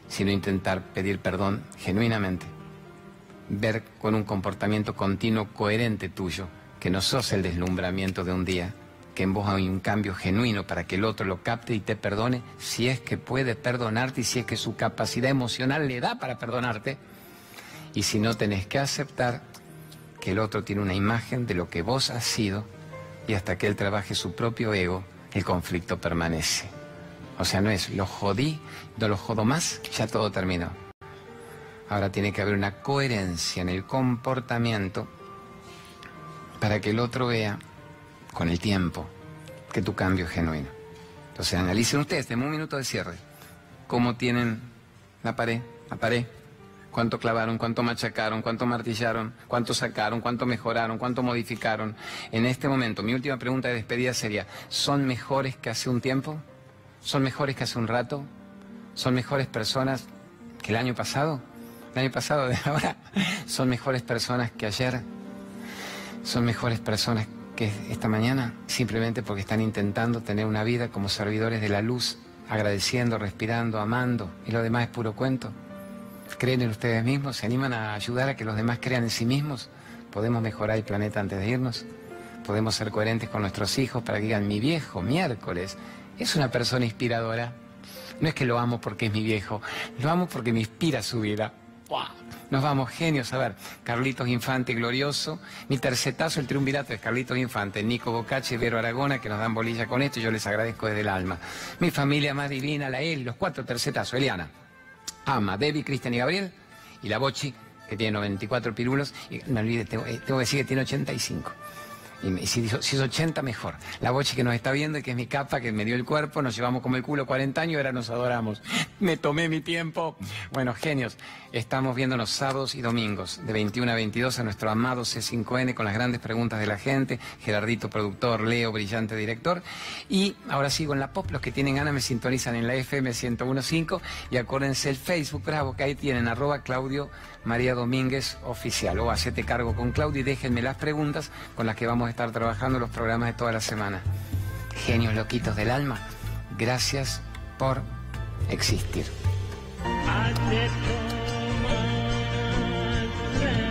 sino intentar pedir perdón genuinamente. Ver con un comportamiento continuo coherente tuyo que no sos el deslumbramiento de un día, que en vos hay un cambio genuino para que el otro lo capte y te perdone, si es que puede perdonarte y si es que su capacidad emocional le da para perdonarte y si no tenés que aceptar que el otro tiene una imagen de lo que vos has sido y hasta que él trabaje su propio ego, el conflicto permanece. O sea, no es lo jodí, no lo jodo más, ya todo terminó. Ahora tiene que haber una coherencia en el comportamiento para que el otro vea con el tiempo que tu cambio es genuino. Entonces analicen ustedes, tenemos un minuto de cierre, cómo tienen la pared, la pared, cuánto clavaron, cuánto machacaron, cuánto martillaron, cuánto sacaron, cuánto mejoraron, cuánto modificaron. En este momento, mi última pregunta de despedida sería, ¿son mejores que hace un tiempo? ¿Son mejores que hace un rato? ¿Son mejores personas que el año pasado? El año pasado, de ahora, ¿son mejores personas que ayer? ¿Son mejores personas que esta mañana? Simplemente porque están intentando tener una vida como servidores de la luz, agradeciendo, respirando, amando, y lo demás es puro cuento creen en ustedes mismos, se animan a ayudar a que los demás crean en sí mismos, podemos mejorar el planeta antes de irnos, podemos ser coherentes con nuestros hijos para que digan, mi viejo, miércoles, es una persona inspiradora. No es que lo amo porque es mi viejo, lo amo porque me inspira su vida. Nos vamos, genios. A ver, Carlitos Infante, glorioso. Mi tercetazo, el triunvirato es Carlitos Infante, Nico Bocache, Vero Aragona, que nos dan bolilla con esto yo les agradezco desde el alma. Mi familia más divina, la él, los cuatro tercetazos, Eliana. Ama, Debbie, Cristian y Gabriel, y la Bochi, que tiene 94 pirulos, y me olvidé, tengo, eh, que decir que tiene 85. Y si, si, es 80, mejor. La Bochi que nos está viendo y que es mi capa, que me dio el cuerpo, nos llevamos como el culo 40 años ahora nos adoramos. Me tomé mi tiempo. Bueno, genios. Estamos viéndonos sábados y domingos, de 21 a 22, a nuestro amado C5N con las grandes preguntas de la gente. Gerardito, productor, Leo, brillante director. Y ahora sigo en la pop. Los que tienen ganas me sintonizan en la FM 1015 y acuérdense el Facebook, bravo, que ahí tienen, arroba Claudio María Domínguez Oficial. O hacete cargo con Claudio y déjenme las preguntas con las que vamos a estar trabajando los programas de toda la semana. Genios loquitos del alma, gracias por existir. Yeah.